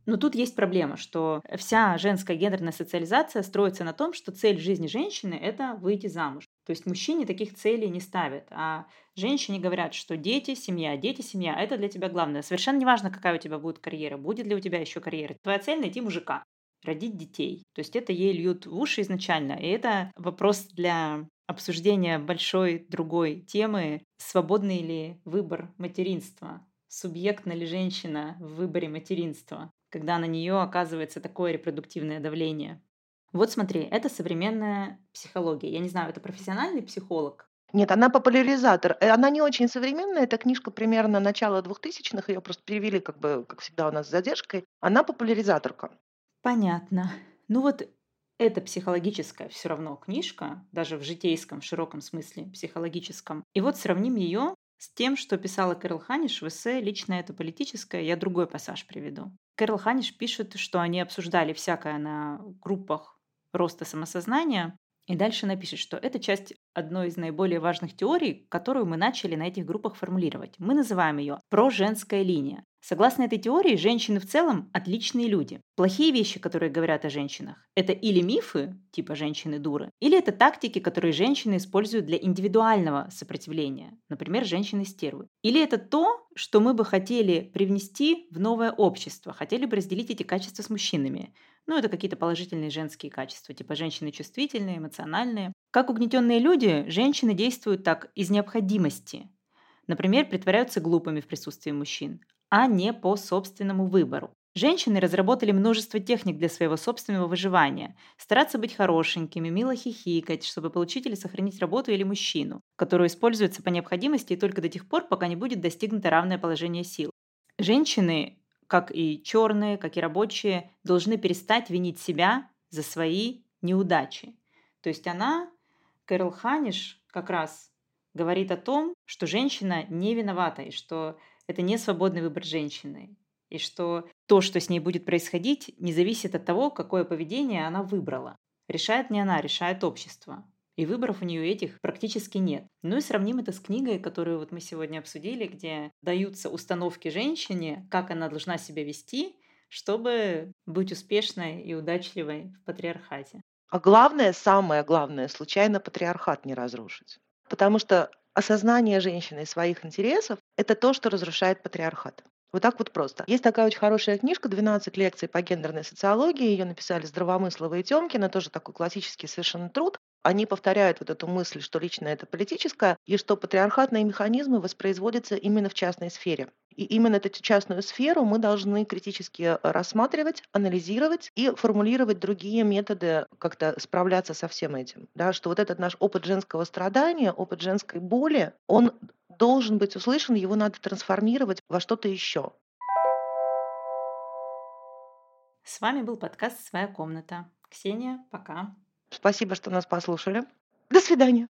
Но тут есть проблема, что вся женская гендерная социализация строится на том, что цель жизни женщины – это выйти замуж. То есть мужчине таких целей не ставят, а женщине говорят, что дети, семья, дети, семья – это для тебя главное. Совершенно неважно, какая у тебя будет карьера, будет ли у тебя еще карьера. Твоя цель – найти мужика, родить детей. То есть это ей льют в уши изначально. И это вопрос для обсуждения большой другой темы «Свободный ли выбор материнства?» Субъектна ли женщина в выборе материнства? когда на нее оказывается такое репродуктивное давление. Вот смотри, это современная психология. Я не знаю, это профессиональный психолог? Нет, она популяризатор. Э, она не очень современная, это книжка примерно начала 2000-х, ее просто перевели, как бы, как всегда у нас с задержкой. Она популяризаторка. Понятно. Ну вот это психологическая все равно книжка, даже в житейском, в широком смысле психологическом. И вот сравним ее с тем, что писала Кэрол Ханиш в эссе «Лично это политическое», я другой пассаж приведу. Кэрол Ханиш пишет, что они обсуждали всякое на группах роста самосознания, и дальше напишет, что это часть одной из наиболее важных теорий, которую мы начали на этих группах формулировать. Мы называем ее «про-женская линия». Согласно этой теории, женщины в целом отличные люди. Плохие вещи, которые говорят о женщинах, это или мифы, типа женщины-дуры, или это тактики, которые женщины используют для индивидуального сопротивления, например, женщины-стервы. Или это то, что мы бы хотели привнести в новое общество, хотели бы разделить эти качества с мужчинами. Ну, это какие-то положительные женские качества, типа женщины чувствительные, эмоциональные. Как угнетенные люди, женщины действуют так из необходимости. Например, притворяются глупыми в присутствии мужчин а не по собственному выбору. Женщины разработали множество техник для своего собственного выживания. Стараться быть хорошенькими, мило хихикать, чтобы получить или сохранить работу или мужчину, которую используется по необходимости и только до тех пор, пока не будет достигнуто равное положение сил. Женщины, как и черные, как и рабочие, должны перестать винить себя за свои неудачи. То есть она, Кэрол Ханиш, как раз говорит о том, что женщина не виновата и что это не свободный выбор женщины. И что то, что с ней будет происходить, не зависит от того, какое поведение она выбрала. Решает не она, решает общество. И выборов у нее этих практически нет. Ну и сравним это с книгой, которую вот мы сегодня обсудили, где даются установки женщине, как она должна себя вести, чтобы быть успешной и удачливой в патриархате. А главное, самое главное, случайно патриархат не разрушить. Потому что осознание женщины своих интересов – это то, что разрушает патриархат. Вот так вот просто. Есть такая очень хорошая книжка «12 лекций по гендерной социологии». Ее написали Здравомыслова и Тёмкина. Тоже такой классический совершенно труд. Они повторяют вот эту мысль, что лично это политическое, и что патриархатные механизмы воспроизводятся именно в частной сфере. И именно эту частную сферу мы должны критически рассматривать, анализировать и формулировать другие методы как-то справляться со всем этим. Да, что вот этот наш опыт женского страдания, опыт женской боли, он должен быть услышан, его надо трансформировать во что-то еще. С вами был подкаст «Своя комната». Ксения, пока. Спасибо, что нас послушали. До свидания.